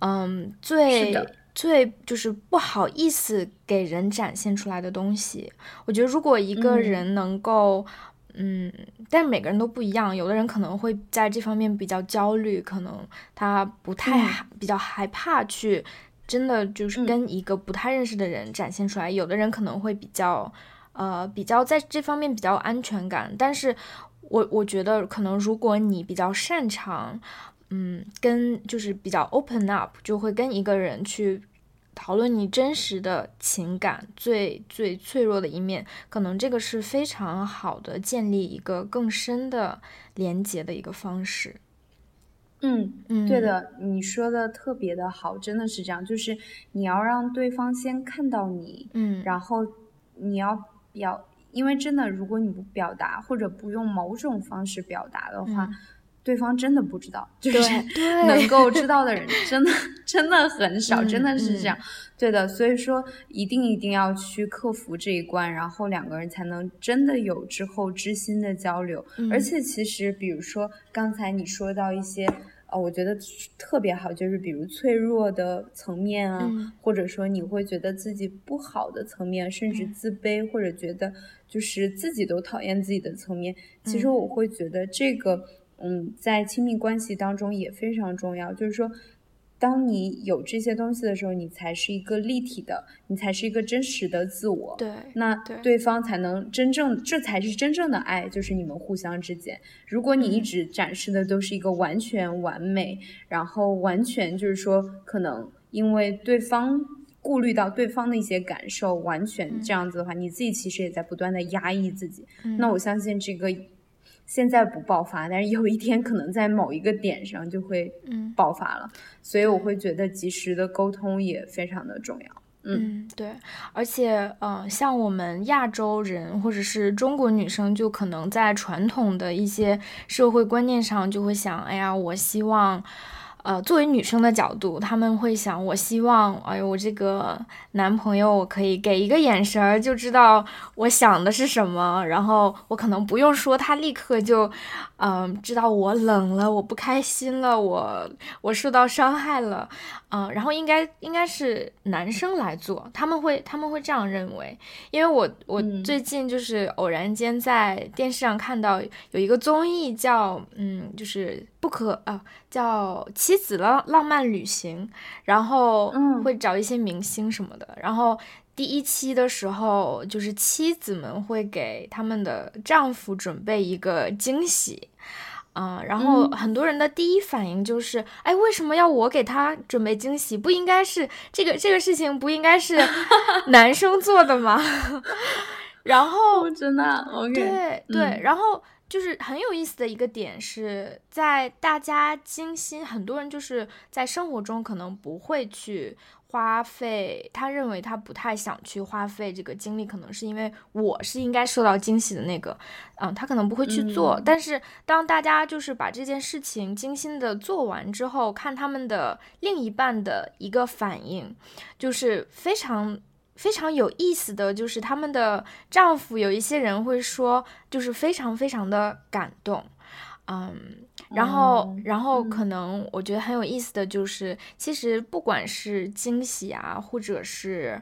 嗯，最。最就是不好意思给人展现出来的东西，我觉得如果一个人能够，嗯，但每个人都不一样，有的人可能会在这方面比较焦虑，可能他不太比较害怕去真的就是跟一个不太认识的人展现出来，有的人可能会比较，呃，比较在这方面比较安全感，但是我我觉得可能如果你比较擅长。嗯，跟就是比较 open up，就会跟一个人去讨论你真实的情感，最最脆弱的一面，可能这个是非常好的建立一个更深的连接的一个方式。嗯嗯，对的，你说的特别的好，真的是这样，就是你要让对方先看到你，嗯，然后你要表，因为真的，如果你不表达或者不用某种方式表达的话。对方真的不知道，就是 能够知道的人真的 真的很少，真的是这样。对的，所以说一定一定要去克服这一关，然后两个人才能真的有之后知心的交流。而且其实，比如说刚才你说到一些，呃，我觉得特别好，就是比如脆弱的层面啊，或者说你会觉得自己不好的层面，甚至自卑或者觉得就是自己都讨厌自己的层面，其实我会觉得这个。嗯，在亲密关系当中也非常重要，就是说，当你有这些东西的时候，你才是一个立体的，你才是一个真实的自我。对，那对方才能真正，这才是真正的爱，就是你们互相之间。如果你一直展示的都是一个完全完美，然后完全就是说，可能因为对方顾虑到对方的一些感受，完全这样子的话，你自己其实也在不断的压抑自己。那我相信这个。现在不爆发，但是有一天可能在某一个点上就会爆发了，所以我会觉得及时的沟通也非常的重要。嗯，对，而且，嗯，像我们亚洲人或者是中国女生，就可能在传统的一些社会观念上就会想，哎呀，我希望。呃，作为女生的角度，他们会想，我希望，哎呦，我这个男朋友，我可以给一个眼神儿就知道我想的是什么，然后我可能不用说，他立刻就，嗯，知道我冷了，我不开心了，我我受到伤害了，嗯，然后应该应该是男生来做，他们会他们会这样认为，因为我我最近就是偶然间在电视上看到有一个综艺叫，嗯，就是不可啊，叫妻。子浪浪漫旅行，然后会找一些明星什么的。然后第一期的时候，就是妻子们会给他们的丈夫准备一个惊喜，啊，然后很多人的第一反应就是，哎，为什么要我给他准备惊喜？不应该是这个这个事情不应该是 男生做的吗？然后真的，对对，然后。就是很有意思的一个点是在大家精心，很多人就是在生活中可能不会去花费，他认为他不太想去花费这个精力，可能是因为我是应该受到惊喜的那个，嗯，他可能不会去做。但是当大家就是把这件事情精心的做完之后，看他们的另一半的一个反应，就是非常。非常有意思的就是他们的丈夫，有一些人会说，就是非常非常的感动，嗯，然后然后可能我觉得很有意思的就是，其实不管是惊喜啊，或者是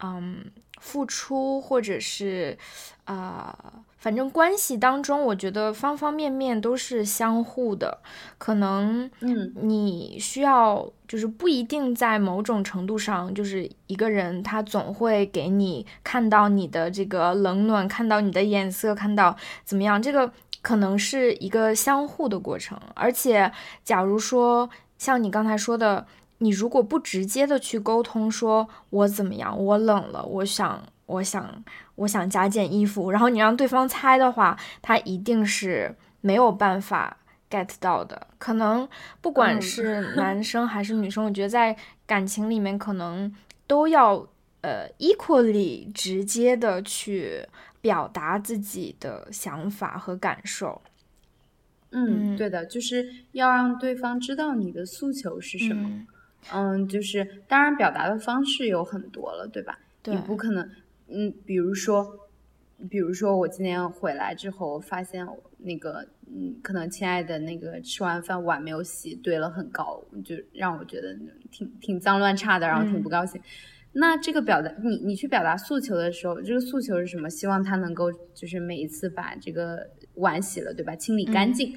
嗯付出，或者是啊。反正关系当中，我觉得方方面面都是相互的。可能，嗯，你需要就是不一定在某种程度上，就是一个人他总会给你看到你的这个冷暖，看到你的眼色，看到怎么样。这个可能是一个相互的过程。而且，假如说像你刚才说的，你如果不直接的去沟通，说我怎么样，我冷了，我想。我想，我想加件衣服，然后你让对方猜的话，他一定是没有办法 get 到的。可能不管是 男生还是女生，我觉得在感情里面可能都要呃 equally 直接的去表达自己的想法和感受。嗯，对的，就是要让对方知道你的诉求是什么。嗯，就是当然表达的方式有很多了，对吧？你不可能。嗯，比如说，比如说我今天回来之后，发现那个，嗯，可能亲爱的那个吃完饭碗没有洗，堆了很高，就让我觉得挺挺脏乱差的，然后挺不高兴。那这个表达，你你去表达诉求的时候，这个诉求是什么？希望他能够就是每一次把这个碗洗了，对吧？清理干净。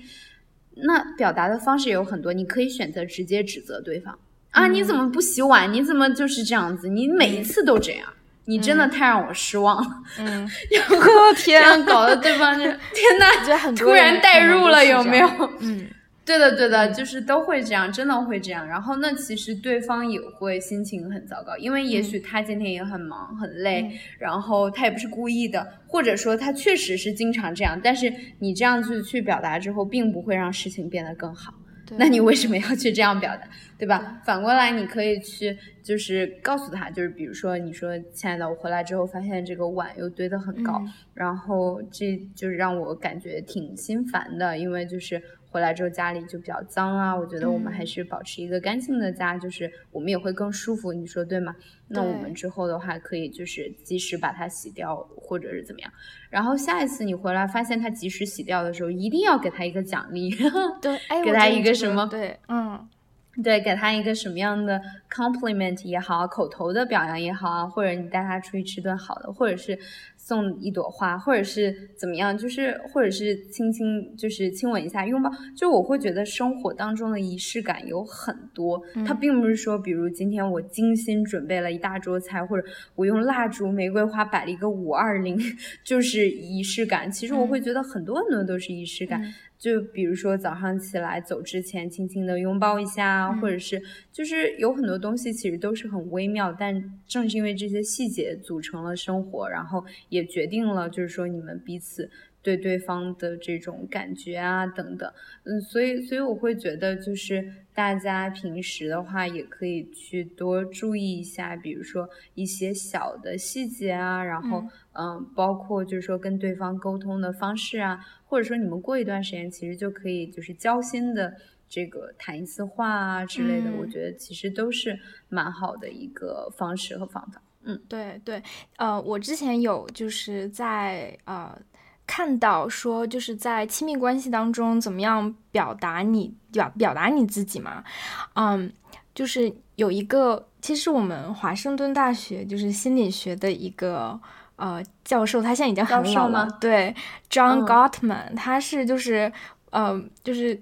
那表达的方式有很多，你可以选择直接指责对方啊，你怎么不洗碗？你怎么就是这样子？你每一次都这样。你真的太让我失望了，嗯，然后 这样搞得对方就天呐，突然代入了有没有？嗯，对的对的，就是都会这样，真的会这样。然后那其实对方也会心情很糟糕，因为也许他今天也很忙很累，然后他也不是故意的，或者说他确实是经常这样。但是你这样子去表达之后，并不会让事情变得更好。那你为什么要去这样表达，对吧？反过来，你可以去就是告诉他，就是比如说，你说亲爱的，我回来之后发现这个碗又堆得很高，然后这就是让我感觉挺心烦的，因为就是。回来之后家里就比较脏啊，我觉得我们还是保持一个干净的家，就是我们也会更舒服，你说对吗？那我们之后的话可以就是及时把它洗掉，或者是怎么样。然后下一次你回来发现它及时洗掉的时候，一定要给他一个奖励，对，给他一个什么？对，嗯。对，给他一个什么样的 compliment 也好，口头的表扬也好啊，或者你带他出去吃顿好的，或者是送一朵花，或者是怎么样，就是或者是轻轻，就是亲吻一下，拥抱。就我会觉得生活当中的仪式感有很多，它并不是说，比如今天我精心准备了一大桌菜，或者我用蜡烛、玫瑰花摆了一个五二零，就是仪式感。其实我会觉得很多很多都是仪式感。就比如说早上起来走之前，轻轻的拥抱一下，或者是就是有很多东西其实都是很微妙，但正是因为这些细节组成了生活，然后也决定了就是说你们彼此对对方的这种感觉啊等等，嗯，所以所以我会觉得就是大家平时的话也可以去多注意一下，比如说一些小的细节啊，然后嗯，包括就是说跟对方沟通的方式啊。或者说你们过一段时间，其实就可以就是交心的这个谈一次话啊之类的，我觉得其实都是蛮好的一个方式和方法。嗯，对对，呃，我之前有就是在呃看到说就是在亲密关系当中怎么样表达你表表达你自己嘛，嗯，就是有一个其实我们华盛顿大学就是心理学的一个。呃，教授他现在已经很老了。对，John Gottman，他是就是，呃，就是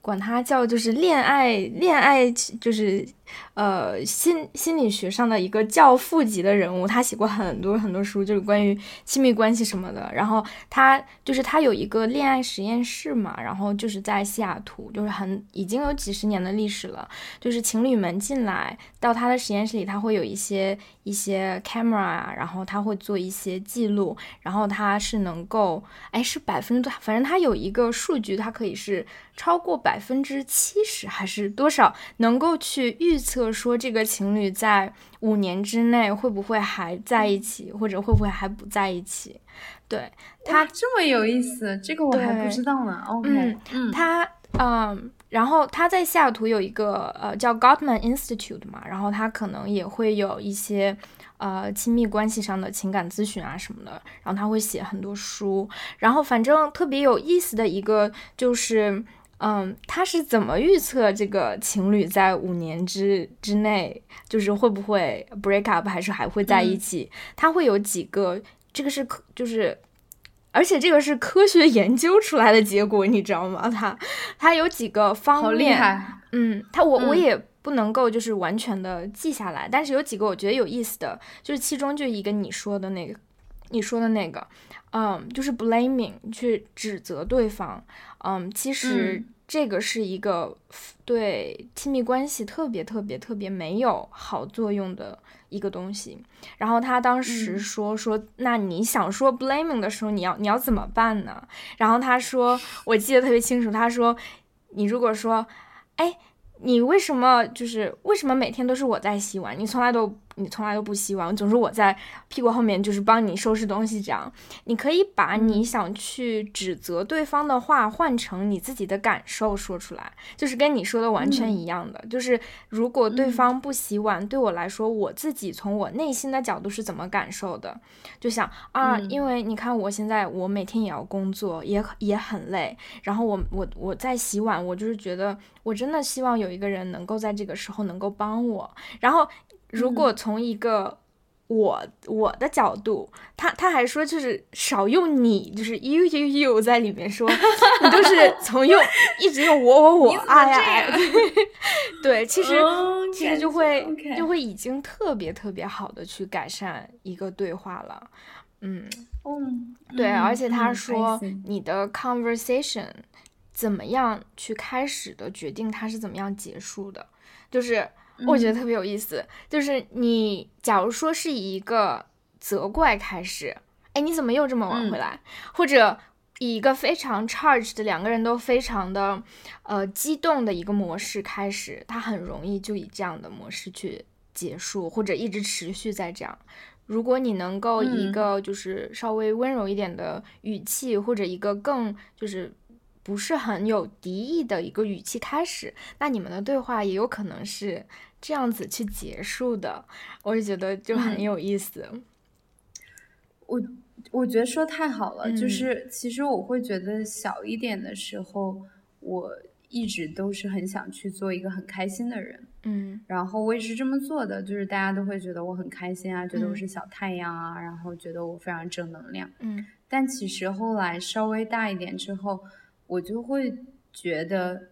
管他叫就是恋爱恋爱就是呃，心心理学上的一个教父级的人物，他写过很多很多书，就是关于亲密关系什么的。然后他就是他有一个恋爱实验室嘛，然后就是在西雅图，就是很已经有几十年的历史了。就是情侣们进来到他的实验室里，他会有一些一些 camera 啊，然后他会做一些记录，然后他是能够，哎，是百分之多，反正他有一个数据，它可以是超过百分之七十还是多少，能够去预测。说这个情侣在五年之内会不会还在一起，或者会不会还不在一起？对他这么有意思，这个我还不知道呢。OK，嗯，他嗯，然后他在西雅图有一个呃叫 Gottman Institute 嘛，然后他可能也会有一些呃亲密关系上的情感咨询啊什么的，然后他会写很多书，然后反正特别有意思的一个就是。嗯，他是怎么预测这个情侣在五年之之内，就是会不会 break up，还是还会在一起？他会有几个，这个是科，就是，而且这个是科学研究出来的结果，你知道吗？他他有几个方面，嗯，他我我也不能够就是完全的记下来，但是有几个我觉得有意思的，就是其中就一个你说的那个，你说的那个。嗯，就是 blaming 去指责对方。嗯，其实这个是一个对亲密关系特别特别特别没有好作用的一个东西。然后他当时说说，那你想说 blaming 的时候，你要你要怎么办呢？然后他说，我记得特别清楚，他说，你如果说，哎。你为什么就是为什么每天都是我在洗碗？你从来都你从来都不洗碗，总是我在屁股后面就是帮你收拾东西。这样，你可以把你想去指责对方的话换成你自己的感受说出来，就是跟你说的完全一样的。就是如果对方不洗碗，对我来说，我自己从我内心的角度是怎么感受的？就想啊，因为你看我现在我每天也要工作，也也很累，然后我我我在洗碗，我就是觉得。我真的希望有一个人能够在这个时候能够帮我。然后，如果从一个我我的角度，他他还说就是少用你，就是 you you you 在里面说，你就是从用一直用我我我哎呀，对，其实其实就会就会已经特别特别好的去改善一个对话了。嗯，对，而且他说你的 conversation。怎么样去开始的，决定它是怎么样结束的，就是我觉得特别有意思。就是你假如说是以一个责怪开始，哎，你怎么又这么晚回来？或者以一个非常 charged 的两个人都非常的呃激动的一个模式开始，他很容易就以这样的模式去结束，或者一直持续在这样。如果你能够一个就是稍微温柔一点的语气，或者一个更就是。不是很有敌意的一个语气开始，那你们的对话也有可能是这样子去结束的。我就觉得就很有意思。我我觉得说太好了，就是其实我会觉得小一点的时候，我一直都是很想去做一个很开心的人。嗯，然后我也是这么做的，就是大家都会觉得我很开心啊，觉得我是小太阳啊，然后觉得我非常正能量。嗯，但其实后来稍微大一点之后。我就会觉得，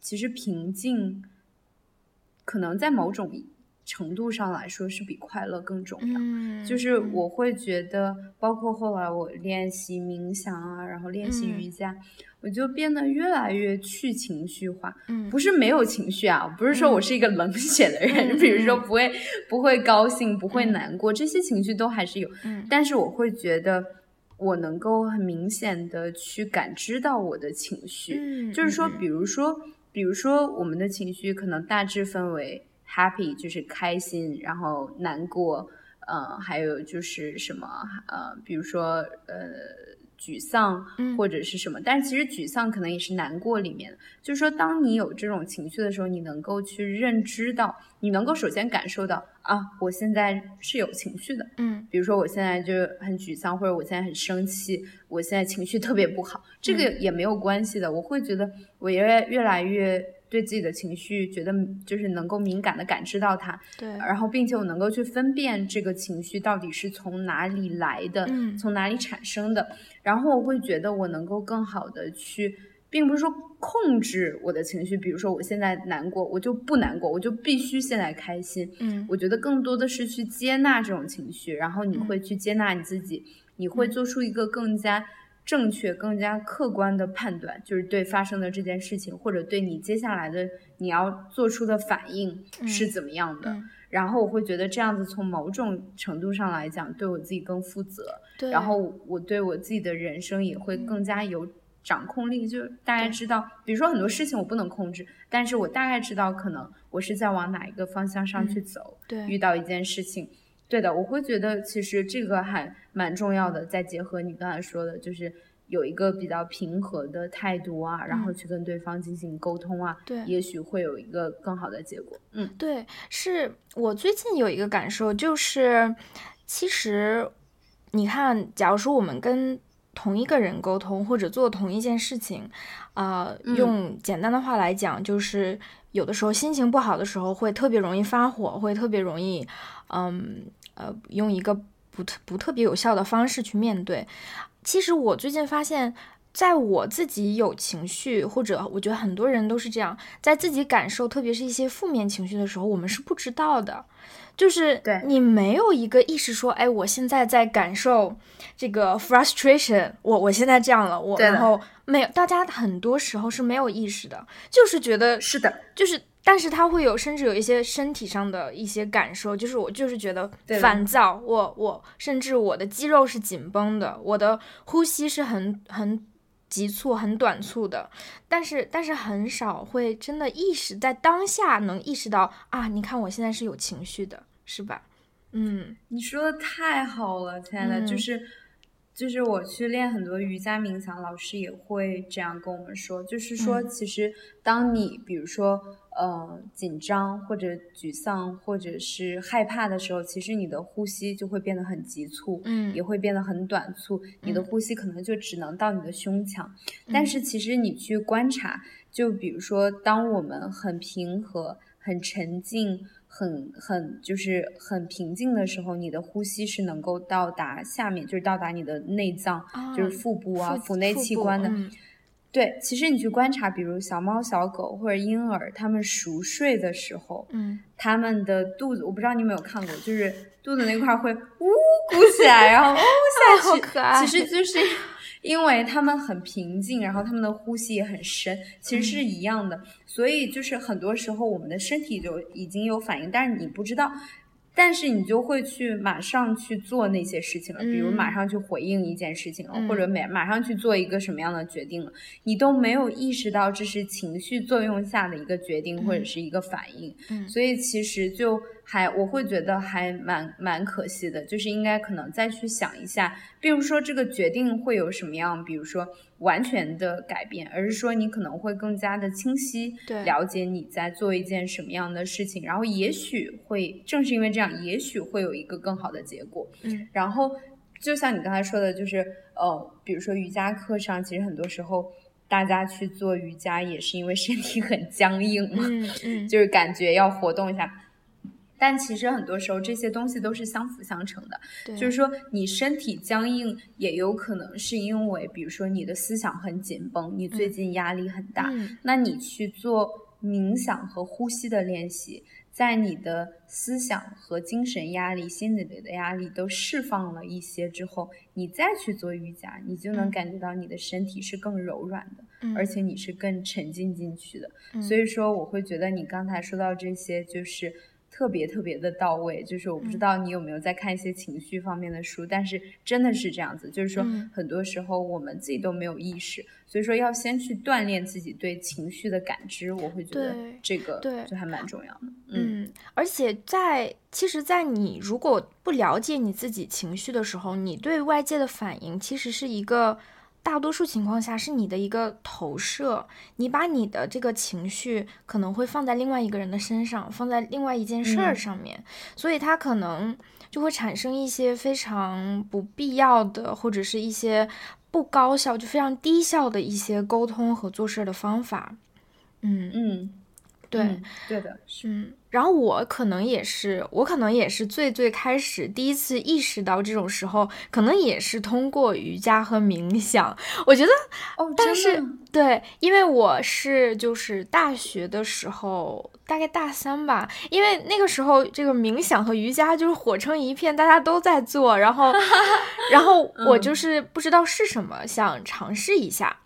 其实平静可能在某种程度上来说是比快乐更重要。就是我会觉得，包括后来我练习冥想啊，然后练习瑜伽，我就变得越来越去情绪化。不是没有情绪啊，不是说我是一个冷血的人，比如说不会不会高兴，不会难过，这些情绪都还是有。但是我会觉得。我能够很明显的去感知到我的情绪，就是说，比如说，比如说，我们的情绪可能大致分为 happy，就是开心，然后难过，呃，还有就是什么，呃，比如说，呃。沮丧或者是什么，但是其实沮丧可能也是难过里面。就是说，当你有这种情绪的时候，你能够去认知到，你能够首先感受到啊，我现在是有情绪的。嗯，比如说我现在就很沮丧，或者我现在很生气，我现在情绪特别不好，这个也没有关系的。我会觉得我越越来越。对自己的情绪觉得就是能够敏感的感知到它，对，然后并且我能够去分辨这个情绪到底是从哪里来的，嗯从哪里产生的，然后我会觉得我能够更好的去并不是说控制我的情绪。比如说我现在难过，我就不难过，我就必须现在开心。嗯，我觉得更多的是去接纳这种情绪，然后你会去接纳你自己，你会做出一个更加。正确、更加客观的判断，就是对发生的这件事情，或者对你接下来的你要做出的反应是怎么样的。然后我会觉得这样子从某种程度上来讲，对我自己更负责。然后我对我自己的人生也会更加有掌控力。就大概知道，比如说很多事情我不能控制，但是我大概知道可能我是在往哪一个方向上去走。对，遇到一件事情。对的，我会觉得其实这个还蛮重要的。再结合你刚才说的，就是有一个比较平和的态度啊，然后去跟对方进行沟通啊，对，也许会有一个更好的结果。嗯，对，是我最近有一个感受，就是其实你看，假如说我们跟同一个人沟通或者做同一件事情，啊，用简单的话来讲，就是有的时候心情不好的时候会特别容易发火，会特别容易，嗯。呃，用一个不特不特别有效的方式去面对。其实我最近发现，在我自己有情绪，或者我觉得很多人都是这样，在自己感受，特别是一些负面情绪的时候，我们是不知道的。就是你没有一个意识说，哎，我现在在感受这个 frustration，我我现在这样了，我然后没有，大家很多时候是没有意识的，就是觉得是的，就是。但是他会有，甚至有一些身体上的一些感受，就是我就是觉得烦躁，我我甚至我的肌肉是紧绷的，我的呼吸是很很急促、很短促的，但是但是很少会真的意识在当下能意识到啊，你看我现在是有情绪的，是吧？嗯，你说的太好了，亲爱的，就是。就是我去练很多瑜伽冥想，老师也会这样跟我们说，就是说，其实当你比如说呃紧张或者沮丧或者是害怕的时候，其实你的呼吸就会变得很急促，嗯，也会变得很短促，你的呼吸可能就只能到你的胸腔。但是其实你去观察，就比如说，当我们很平和、很沉静。很很就是很平静的时候，你的呼吸是能够到达下面，就是到达你的内脏，就是腹部啊、腹内器官的。对，其实你去观察，比如小猫、小狗或者婴儿，他们熟睡的时候，嗯，他们的肚子，我不知道你有没有看过，就是肚子那块会呜鼓起来，然后 呜下去，其实就是。因为他们很平静，然后他们的呼吸也很深，其实是一样的。所以就是很多时候我们的身体就已经有反应，但是你不知道。但是你就会去马上去做那些事情了，比如马上去回应一件事情了，或者马马上去做一个什么样的决定了，你都没有意识到这是情绪作用下的一个决定或者是一个反应。嗯，所以其实就还我会觉得还蛮蛮可惜的，就是应该可能再去想一下，并不是说这个决定会有什么样，比如说。完全的改变，而是说你可能会更加的清晰了解你在做一件什么样的事情，然后也许会正是因为这样，也许会有一个更好的结果。嗯，然后就像你刚才说的，就是呃，比如说瑜伽课上，其实很多时候大家去做瑜伽也是因为身体很僵硬嘛，嗯嗯，就是感觉要活动一下。但其实很多时候这些东西都是相辅相成的，就是说你身体僵硬也有可能是因为，比如说你的思想很紧绷，你最近压力很大，那你去做冥想和呼吸的练习，在你的思想和精神压力、心理的压力都释放了一些之后，你再去做瑜伽，你就能感觉到你的身体是更柔软的，而且你是更沉浸进去的。所以说，我会觉得你刚才说到这些，就是。特别特别的到位，就是我不知道你有没有在看一些情绪方面的书，但是真的是这样子，就是说很多时候我们自己都没有意识，所以说要先去锻炼自己对情绪的感知，我会觉得这个对就还蛮重要的。嗯，而且在其实，在你如果不了解你自己情绪的时候，你对外界的反应其实是一个。大多数情况下是你的一个投射，你把你的这个情绪可能会放在另外一个人的身上，放在另外一件事儿上面，所以他可能就会产生一些非常不必要的，或者是一些不高效、就非常低效的一些沟通和做事的方法。嗯。嗯，对，对的，嗯。然后我可能也是，我可能也是最最开始第一次意识到这种时候，可能也是通过瑜伽和冥想。我觉得，哦，但是对，因为我是就是大学的时候，大概大三吧，因为那个时候这个冥想和瑜伽就是火成一片，大家都在做，然后，然后我就是不知道是什么，想尝试一下。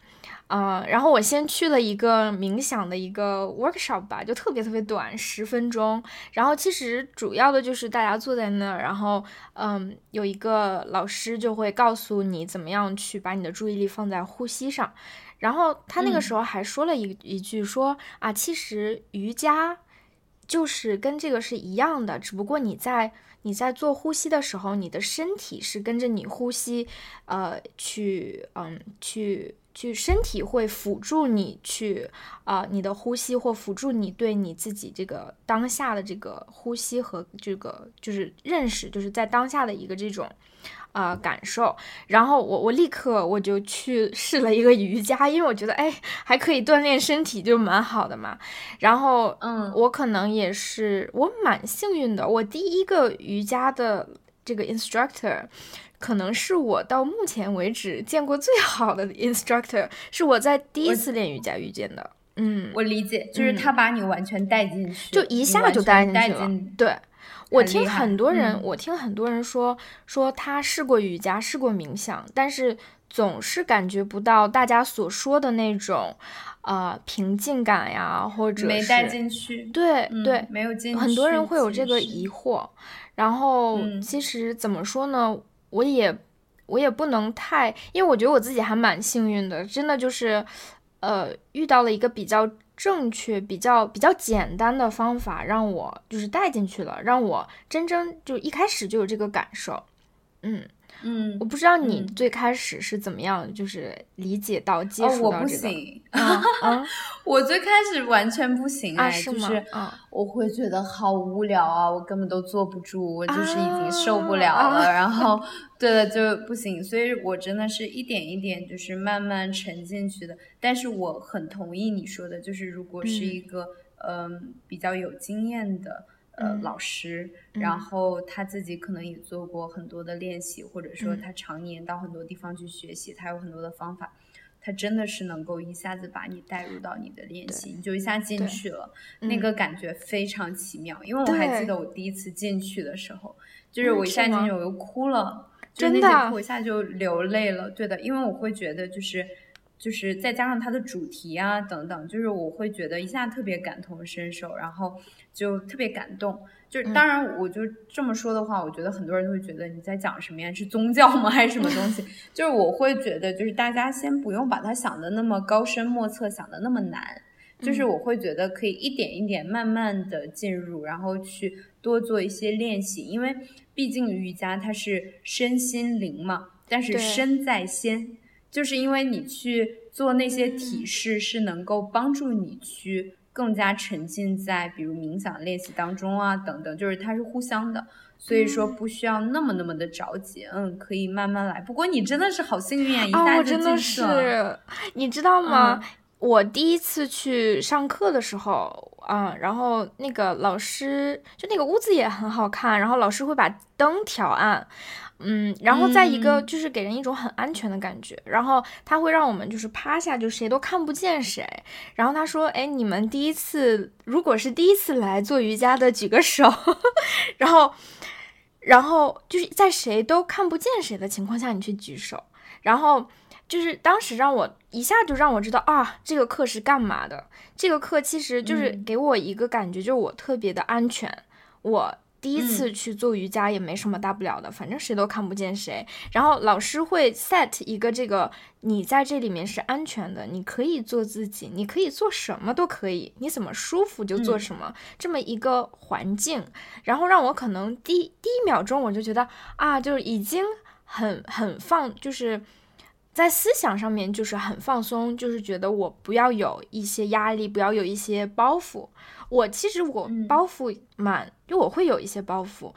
啊，然后我先去了一个冥想的一个 workshop 吧，就特别特别短，十分钟。然后其实主要的就是大家坐在那儿，然后嗯，有一个老师就会告诉你怎么样去把你的注意力放在呼吸上。然后他那个时候还说了一一句说啊，其实瑜伽就是跟这个是一样的，只不过你在你在做呼吸的时候，你的身体是跟着你呼吸，呃，去嗯去。去身体会辅助你去啊，你的呼吸或辅助你对你自己这个当下的这个呼吸和这个就是认识，就是在当下的一个这种啊感受。然后我我立刻我就去试了一个瑜伽，因为我觉得哎还可以锻炼身体，就蛮好的嘛。然后嗯，我可能也是我蛮幸运的，我第一个瑜伽的这个 instructor。可能是我到目前为止见过最好的 instructor，是我在第一次练瑜伽遇见的。嗯，我理解，就是他把你完全带进去，就一下就带进去了。对，我听很多人，我听很多人说，说他试过瑜伽，试过冥想，但是总是感觉不到大家所说的那种，呃，平静感呀，或者没带进去。对对，没有进去。很多人会有这个疑惑。然后其实怎么说呢？我也，我也不能太，因为我觉得我自己还蛮幸运的，真的就是，呃，遇到了一个比较正确、比较比较简单的方法，让我就是带进去了，让我真正就一开始就有这个感受，嗯。嗯，我不知道你最开始是怎么样，就是理解到接触到这个。我最开始完全不行哎，就是我会觉得好无聊啊，我根本都坐不住，我就是已经受不了了。然后，对的就不行，所以我真的是一点一点就是慢慢沉进去的。但是我很同意你说的，就是如果是一个嗯比较有经验的。呃，老师，然后他自己可能也做过很多的练习，或者说他常年到很多地方去学习，他有很多的方法，他真的是能够一下子把你带入到你的练习，你就一下进去了，那个感觉非常奇妙。因为我还记得我第一次进去的时候，就是我一下进去我又哭了，就那节课我一下就流泪了。对的，因为我会觉得就是。就是再加上它的主题啊等等，就是我会觉得一下特别感同身受，然后就特别感动。就是当然，我就这么说的话，我觉得很多人都会觉得你在讲什么呀？是宗教吗？还是什么东西？就是我会觉得，就是大家先不用把它想的那么高深莫测，想的那么难。就是我会觉得可以一点一点慢慢的进入，然后去多做一些练习，因为毕竟瑜伽它是身心灵嘛，但是身在先。就是因为你去做那些体式，是能够帮助你去更加沉浸在比如冥想练习当中啊，等等，就是它是互相的，所以说不需要那么那么的着急，嗯，可以慢慢来。不过你真的是好幸运啊，一下就进去了。你知道吗？我第一次去上课的时候，啊，然后那个老师就那个屋子也很好看，然后老师会把灯调暗。嗯，然后再一个就是给人一种很安全的感觉，然后他会让我们就是趴下，就谁都看不见谁。然后他说：“哎，你们第一次如果是第一次来做瑜伽的，举个手。”然后，然后就是在谁都看不见谁的情况下，你去举手。然后就是当时让我一下就让我知道啊，这个课是干嘛的。这个课其实就是给我一个感觉，就是我特别的安全。我。第一次去做瑜伽也没什么大不了的，反正谁都看不见谁。然后老师会 set 一个这个，你在这里面是安全的，你可以做自己，你可以做什么都可以，你怎么舒服就做什么，这么一个环境。然后让我可能第第一秒钟我就觉得啊，就是已经很很放，就是在思想上面就是很放松，就是觉得我不要有一些压力，不要有一些包袱。我其实我包袱蛮，就我会有一些包袱，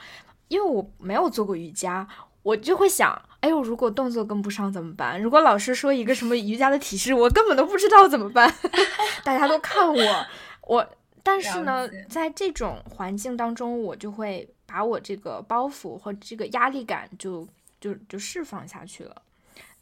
因为我没有做过瑜伽，我就会想，哎呦，如果动作跟不上怎么办？如果老师说一个什么瑜伽的体式，我根本都不知道怎么办？大家都看我，我但是呢，在这种环境当中，我就会把我这个包袱和这个压力感就就就释放下去了。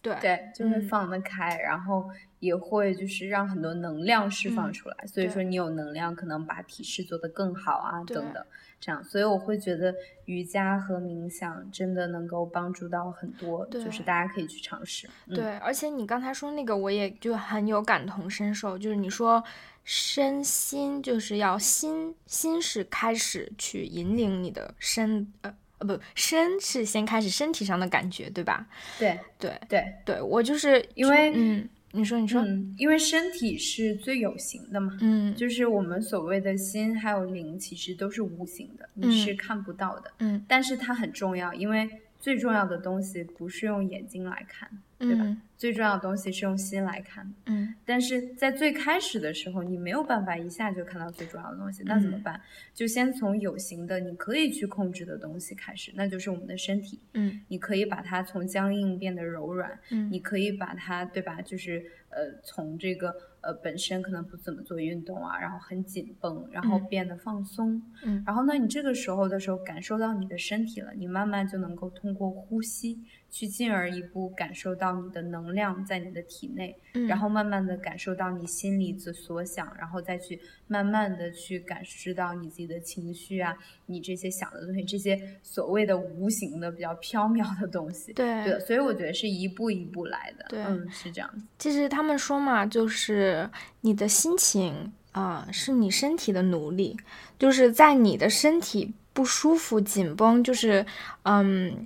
对对，就是放得开，然后也会就是让很多能量释放出来。所以说，你有能量，可能把体式做得更好啊，等等。这样，所以我会觉得瑜伽和冥想真的能够帮助到很多，就是大家可以去尝试。对，而且你刚才说那个，我也就很有感同身受，就是你说身心就是要心心是开始去引领你的身，呃呃不，身是先开始身体上的感觉，对吧？对对对对，我就是因为嗯。你说，你说，嗯，因为身体是最有形的嘛，嗯，就是我们所谓的心还有灵，其实都是无形的，你是看不到的，嗯，但是它很重要，因为最重要的东西不是用眼睛来看。对吧？最重要的东西是用心来看，嗯，但是在最开始的时候，你没有办法一下就看到最重要的东西，那怎么办？就先从有形的、你可以去控制的东西开始，那就是我们的身体，嗯，你可以把它从僵硬变得柔软，嗯，你可以把它，对吧？就是呃，从这个呃本身可能不怎么做运动啊，然后很紧绷，然后变得放松，嗯，然后呢，你这个时候的时候感受到你的身体了，你慢慢就能够通过呼吸。去进而一步感受到你的能量在你的体内，然后慢慢的感受到你心里的所想，然后再去慢慢的去感知到你自己的情绪啊，你这些想的东西，这些所谓的无形的比较飘渺的东西。对，对，所以我觉得是一步一步来的。对，嗯，是这样子。其实他们说嘛，就是你的心情啊，是你身体的奴隶，就是在你的身体不舒服、紧绷，就是嗯。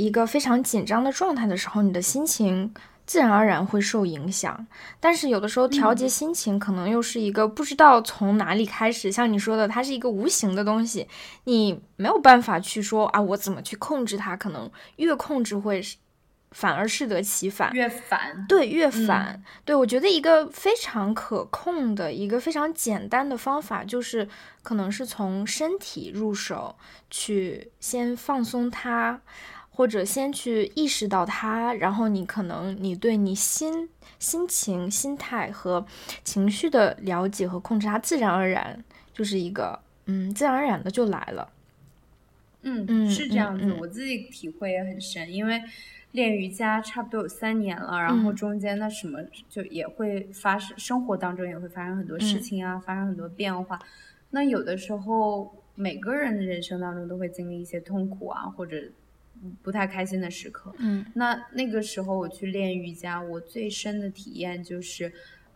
一个非常紧张的状态的时候，你的心情自然而然会受影响。但是有的时候调节心情可能又是一个不知道从哪里开始。像你说的，它是一个无形的东西，你没有办法去说啊，我怎么去控制它？可能越控制会反而适得其反，越反。对，越反。对我觉得一个非常可控的一个非常简单的方法，就是可能是从身体入手，去先放松它。或者先去意识到它，然后你可能你对你心心情、心态和情绪的了解和控制，它自然而然就是一个嗯，自然而然的就来了。嗯嗯，是这样子，我自己体会也很深，因为练瑜伽差不多有三年了，然后中间那什么就也会发生，生活当中也会发生很多事情啊，发生很多变化。那有的时候每个人的人生当中都会经历一些痛苦啊，或者。不太开心的时刻，嗯，那那个时候我去练瑜伽，我最深的体验就是，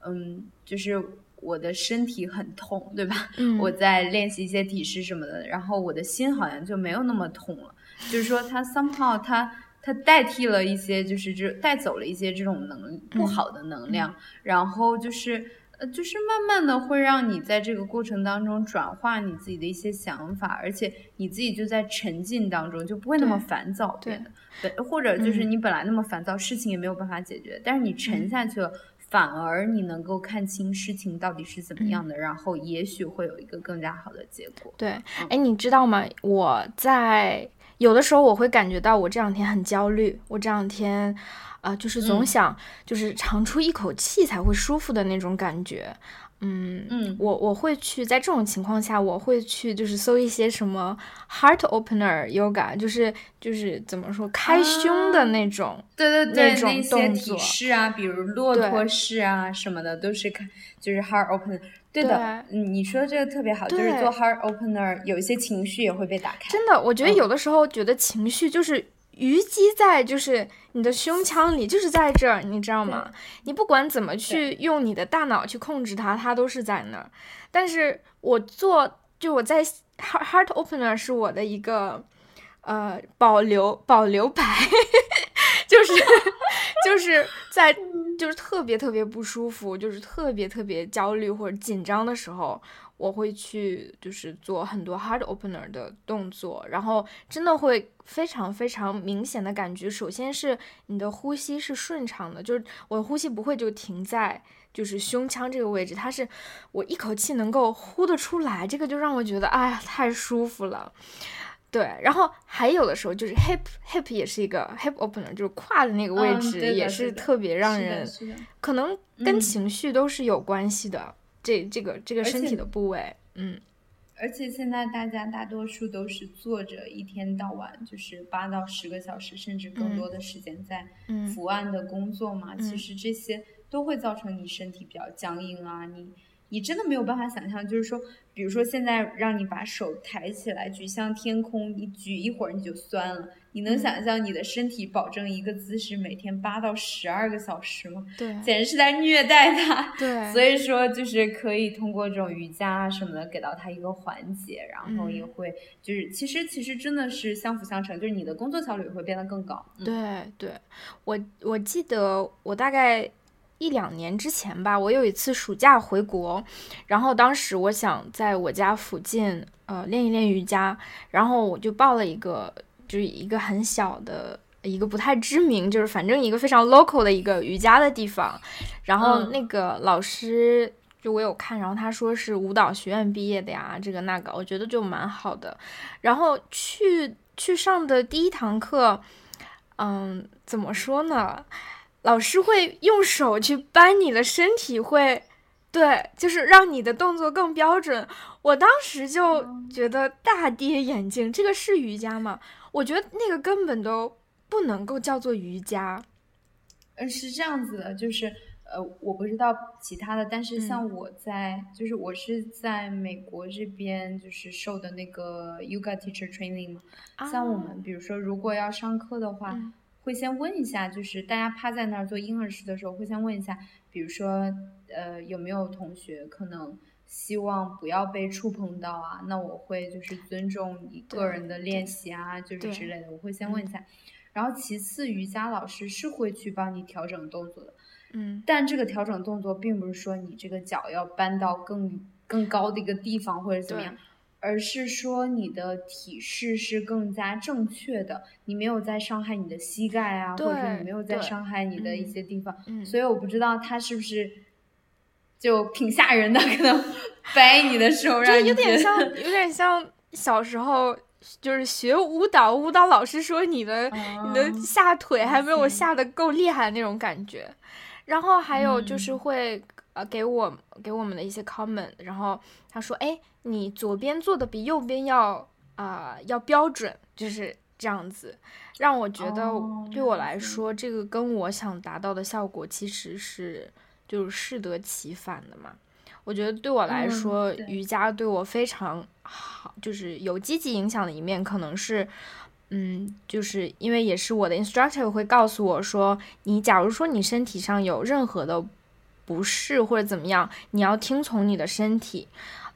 嗯，就是我的身体很痛，对吧？嗯，我在练习一些体式什么的，然后我的心好像就没有那么痛了，就是说它 somehow 它它代替了一些，就是这带走了一些这种能不好的能量，然后就是。呃，就是慢慢的会让你在这个过程当中转化你自己的一些想法，而且你自己就在沉浸当中，就不会那么烦躁变得，对，或者就是你本来那么烦躁，事情也没有办法解决，但是你沉下去了，反而你能够看清事情到底是怎么样的，然后也许会有一个更加好的结果。对，哎，你知道吗？我在有的时候我会感觉到我这两天很焦虑，我这两天。啊，就是总想就是长出一口气才会舒服的那种感觉，嗯嗯，我我会去在这种情况下，我会去就是搜一些什么 heart opener yoga，就是就是怎么说开胸的那种，对对对，那种动作式啊，比如骆驼式啊什么的，都是开就是 heart opener。对的，嗯，你说的这个特别好，就是做 heart opener，有一些情绪也会被打开。真的，我觉得有的时候觉得情绪就是。虞姬在就是你的胸腔里，就是在这儿，你知道吗？你不管怎么去用你的大脑去控制它，它都是在那儿。但是我做，就我在 heart heart opener 是我的一个呃保留保留牌，就是就是在就是特别特别不舒服，就是特别特别焦虑或者紧张的时候。我会去，就是做很多 heart opener 的动作，然后真的会非常非常明显的感觉。首先是你的呼吸是顺畅的，就是我的呼吸不会就停在就是胸腔这个位置，它是我一口气能够呼得出来，这个就让我觉得哎呀太舒服了。对，然后还有的时候就是 hip hip 也是一个 hip opener，就是胯的那个位置也是特别让人，可能跟情绪都是有关系的。这这个这个身体的部位，嗯。而且现在大家大多数都是坐着，一天到晚就是八到十个小时，甚至更多的时间在伏案的工作嘛。其实这些都会造成你身体比较僵硬啊，你。你真的没有办法想象，就是说，比如说现在让你把手抬起来举向天空，你举一会儿你就酸了。你能想象你的身体保证一个姿势每天八到十二个小时吗？对，简直是在虐待他。对，所以说就是可以通过这种瑜伽啊什么的给到他一个缓解，然后也会就是其实其实真的是相辅相成，就是你的工作效率会变得更高。对对，我我记得我大概。一两年之前吧，我有一次暑假回国，然后当时我想在我家附近呃练一练瑜伽，然后我就报了一个就是一个很小的一个不太知名，就是反正一个非常 local 的一个瑜伽的地方，然后那个老师就我有看，然后他说是舞蹈学院毕业的呀，这个那个，我觉得就蛮好的，然后去去上的第一堂课，嗯，怎么说呢？老师会用手去扳你的身体，会，对，就是让你的动作更标准。我当时就觉得大跌眼镜，这个是瑜伽吗？我觉得那个根本都不能够叫做瑜伽。嗯，是这样子的，就是呃，我不知道其他的，但是像我在，就是我是在美国这边，就是受的那个 yoga teacher training 嘛。像我们，比如说如果要上课的话。会先问一下，就是大家趴在那儿做婴儿式的时候，会先问一下，比如说，呃，有没有同学可能希望不要被触碰到啊？那我会就是尊重你个人的练习啊，就是之类的，我会先问一下。然后其次，瑜伽老师是会去帮你调整动作的，嗯，但这个调整动作并不是说你这个脚要搬到更更高的一个地方或者怎么样。而是说你的体式是更加正确的，你没有在伤害你的膝盖啊，或者说你没有在伤害你的一些地方。所以我不知道他是不是就挺吓人的，可能掰你的手，让有点像，有点像小时候就是学舞蹈，舞蹈老师说你的你的下腿还没有下的够厉害的那种感觉。然后还有就是会。呃，给我给我们的一些 comment，然后他说，哎，你左边做的比右边要啊要标准，就是这样子，让我觉得对我来说，这个跟我想达到的效果其实是就是适得其反的嘛。我觉得对我来说，瑜伽对我非常好，就是有积极影响的一面，可能是，嗯，就是因为也是我的 instructor 会告诉我说，你假如说你身体上有任何的。不适或者怎么样，你要听从你的身体，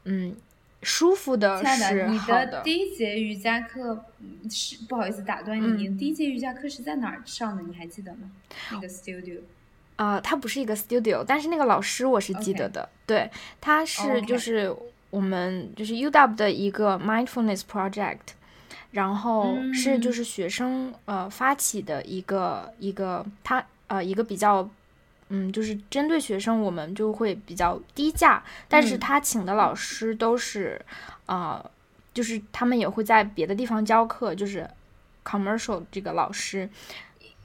嗯，舒服的是好的。你的第一节瑜伽课是不好意思打断你，你第一节瑜伽课是在哪儿上的？你还记得吗？那个 studio 啊，它不是一个 studio，但是那个老师我是记得的。对，他是就是我们就是 UW 的一个 mindfulness project，然后是就是学生呃发起的一个一个他呃一个比较。嗯，就是针对学生，我们就会比较低价，但是他请的老师都是，啊，就是他们也会在别的地方教课，就是 commercial 这个老师，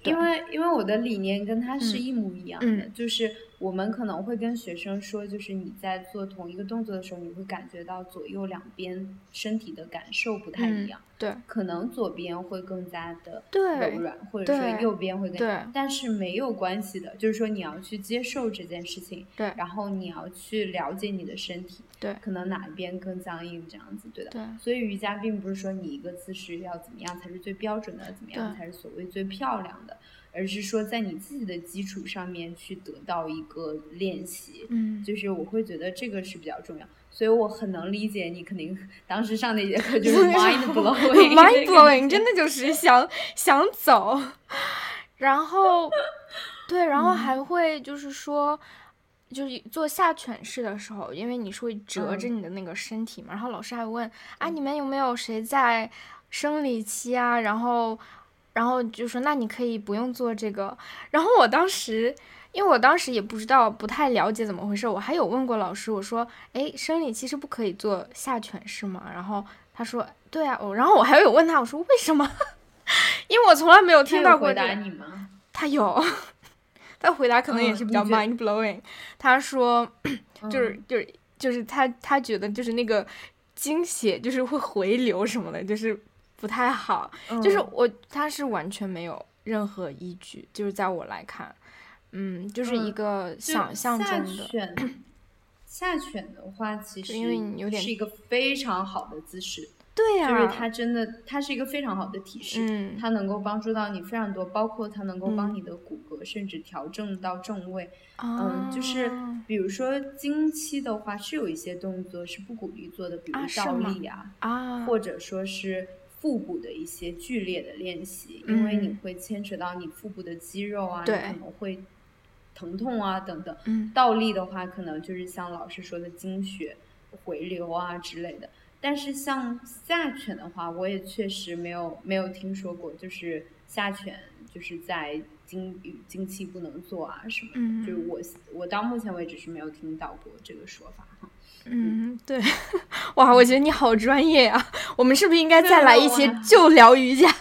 因为因为我的理念跟他是一模一样的，就是。我们可能会跟学生说，就是你在做同一个动作的时候，你会感觉到左右两边身体的感受不太一样。对，可能左边会更加的柔软，或者说右边会更，但是没有关系的，就是说你要去接受这件事情。对，然后你要去了解你的身体。对，可能哪一边更僵硬这样子，对的。对，所以瑜伽并不是说你一个姿势要怎么样才是最标准的，怎么样才是所谓最漂亮的。而是说，在你自己的基础上面去得到一个练习，嗯，就是我会觉得这个是比较重要，所以我很能理解你肯定当时上那节课就是 mind blowing，mind blowing 真的就是想想走，然后对，然后还会就是说，就是做下犬式的时候，因为你是会折着你的那个身体嘛，然后老师还问啊，你们有没有谁在生理期啊？然后。然后就说，那你可以不用做这个。然后我当时，因为我当时也不知道，不太了解怎么回事，我还有问过老师，我说，哎，生理期是不可以做下犬式吗？然后他说，对啊。然后我还有问他，我说为什么？因为我从来没有听到过答你吗？他有，他回答可能也是比较 mind blowing。他说，就是就是就是他他觉得就是那个经血就是会回流什么的，就是不太好。就是我他是完全没有任何依据，就是在我来看，嗯，就是一个想象中的。下犬的话，其实因为你有点是一个非常好的姿势。对呀，就是它真的，它是一个非常好的体式，它能够帮助到你非常多，包括它能够帮你的骨骼甚至调整到正位。嗯，就是比如说经期的话，是有一些动作是不鼓励做的，比如倒立啊，啊，或者说是腹部的一些剧烈的练习，因为你会牵扯到你腹部的肌肉啊，对，可能会疼痛啊等等。倒立的话，可能就是像老师说的经血回流啊之类的。但是像下犬的话，我也确实没有没有听说过，就是下犬就是在经经期不能做啊什么的，就是我我到目前为止是没有听到过这个说法哈。嗯，对，哇，我觉得你好专业啊！我们是不是应该再来一些就聊瑜伽？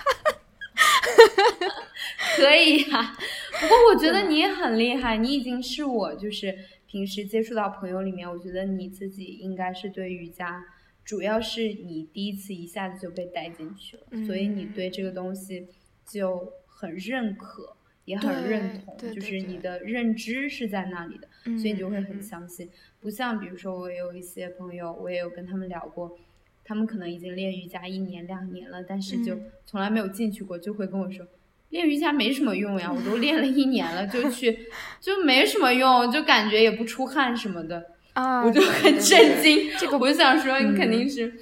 可以呀，不过我觉得你也很厉害，你已经是我就是平时接触到朋友里面，我觉得你自己应该是对瑜伽。主要是你第一次一下子就被带进去了，所以你对这个东西就很认可，也很认同，就是你的认知是在那里的，所以你就会很相信。不像比如说我有一些朋友，我也有跟他们聊过，他们可能已经练瑜伽一年两年了，但是就从来没有进去过，就会跟我说练瑜伽没什么用呀，我都练了一年了，就去就没什么用，就感觉也不出汗什么的。啊，我就很震惊。这个我就想说，你肯定是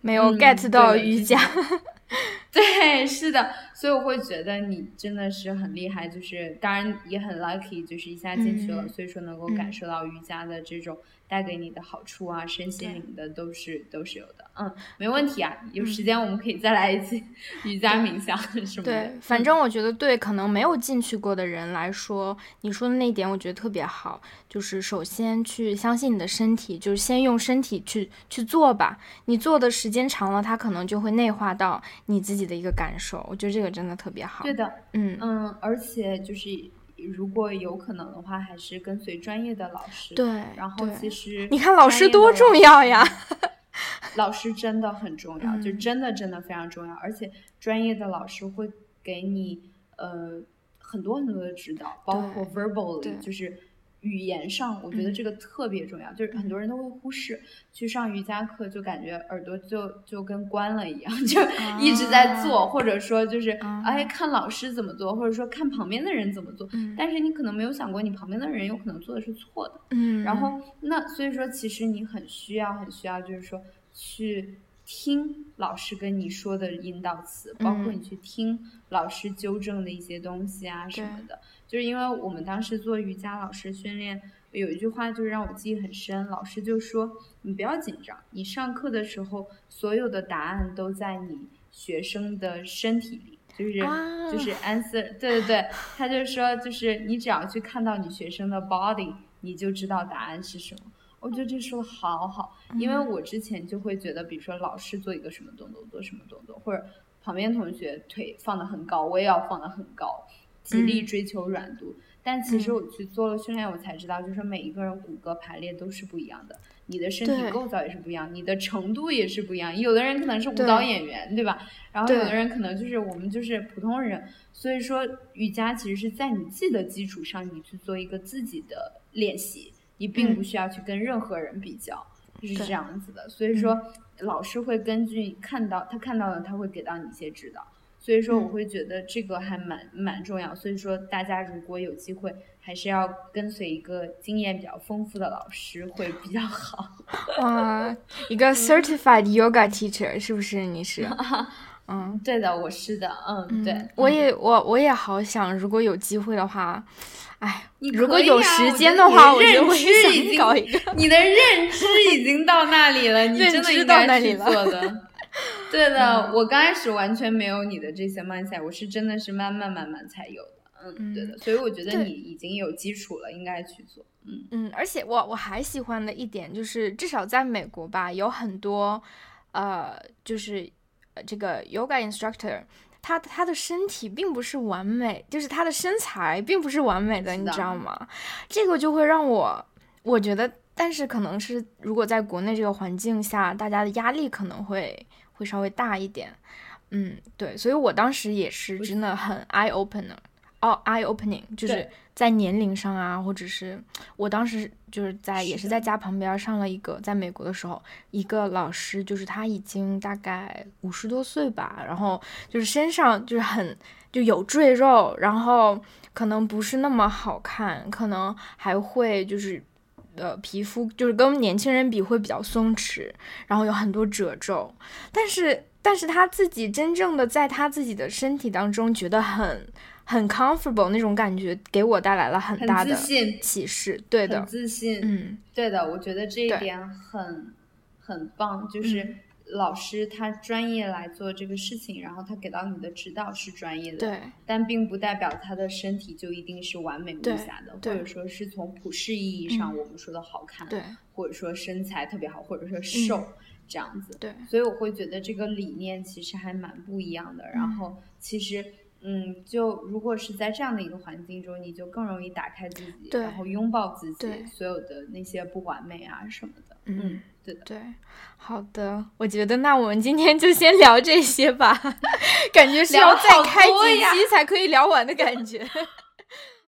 没有 get 到瑜伽。对，是的，所以我会觉得你真的是很厉害，就是当然也很 lucky，就是一下进去了，所以说能够感受到瑜伽的这种。带给你的好处啊，身心灵的都是都是有的，嗯，没问题啊，有时间我们可以再来一次 瑜伽冥想什么的。对，反正我觉得对可能没有进去过的人来说，你说的那点我觉得特别好，就是首先去相信你的身体，就是先用身体去去做吧。你做的时间长了，它可能就会内化到你自己的一个感受。我觉得这个真的特别好。对的，嗯嗯，而且就是。如果有可能的话，还是跟随专业的老师。对，然后其实你看老师多重要呀！老师真的很重要，就真的真的非常重要，而且专业的老师会给你呃很多很多的指导，包括 verbally，就是。语言上，我觉得这个特别重要，就是很多人都会忽视。去上瑜伽课就感觉耳朵就就跟关了一样，就一直在做，或者说就是哎看老师怎么做，或者说看旁边的人怎么做。但是你可能没有想过，你旁边的人有可能做的是错的。嗯。然后那所以说，其实你很需要很需要，就是说去听老师跟你说的引导词，包括你去听老师纠正的一些东西啊什么的。就是因为我们当时做瑜伽老师训练，有一句话就是让我记忆很深。老师就说：“你不要紧张，你上课的时候，所有的答案都在你学生的身体里，就是就是 answer。”对对对，他就说，就是你只要去看到你学生的 body，你就知道答案是什么。我觉得这说的好好，因为我之前就会觉得，比如说老师做一个什么动作，做什么动作，或者旁边同学腿放的很高，我也要放的很高。极力追求软度，但其实我去做了训练，我才知道，就是每一个人骨骼排列都是不一样的，你的身体构造也是不一样，你的程度也是不一样。有的人可能是舞蹈演员，对吧？然后有的人可能就是我们就是普通人。所以说，瑜伽其实是在你自己的基础上，你去做一个自己的练习，你并不需要去跟任何人比较，就是这样子的。所以说，老师会根据看到他看到的，他会给到你一些指导。所以说，我会觉得这个还蛮蛮重要。所以说，大家如果有机会，还是要跟随一个经验比较丰富的老师会比较好。哇，一个 certified yoga teacher 是不是？你是？嗯，对的，我是的。嗯，对，我也我我也好想，如果有机会的话，哎，如果有时间的话，我认知已经搞一个。你的认知已经到那里了，你 真的应该去做的。对的，我刚开始完全没有你的这些 mindset，我是真的是慢慢慢慢才有的。嗯，对的，所以我觉得你已经有基础了，应该去做。嗯嗯，而且我我还喜欢的一点就是，至少在美国吧，有很多呃，就是这个 yoga instructor，他他的身体并不是完美，就是他的身材并不是完美的你知道吗？这个就会让我我觉得，但是可能是如果在国内这个环境下，大家的压力可能会会稍微大一点。嗯，对，所以我当时也是真的很 eye opener，哦，eye opening，就是在年龄上啊，或者是我当时就是在也是在家旁边上了一个，在美国的时候，一个老师就是他已经大概五十多岁吧，然后就是身上就是很就有赘肉，然后可能不是那么好看，可能还会就是。呃，皮肤就是跟年轻人比会比较松弛，然后有很多褶皱，但是但是他自己真正的在他自己的身体当中觉得很很 comfortable 那种感觉，给我带来了很很大的自信。启示。对的很，自信，嗯，对的，我觉得这一点很很棒，就是嗯老师他专业来做这个事情，然后他给到你的指导是专业的，对但并不代表他的身体就一定是完美无瑕的，或者说是从普世意义上嗯我们说的好看，对或者说身材特别好，或者说瘦、这样子。对所以我会觉得这个理念其实还蛮不一样的。然后其实，嗯，就如果是在这样的一个环境中，你就更容易打开自己，然后拥抱自己所有的那些不完美啊什么的。嗯，对的。对，好的，我觉得那我们今天就先聊这些吧，感觉是要再开几期才可以聊完的感觉。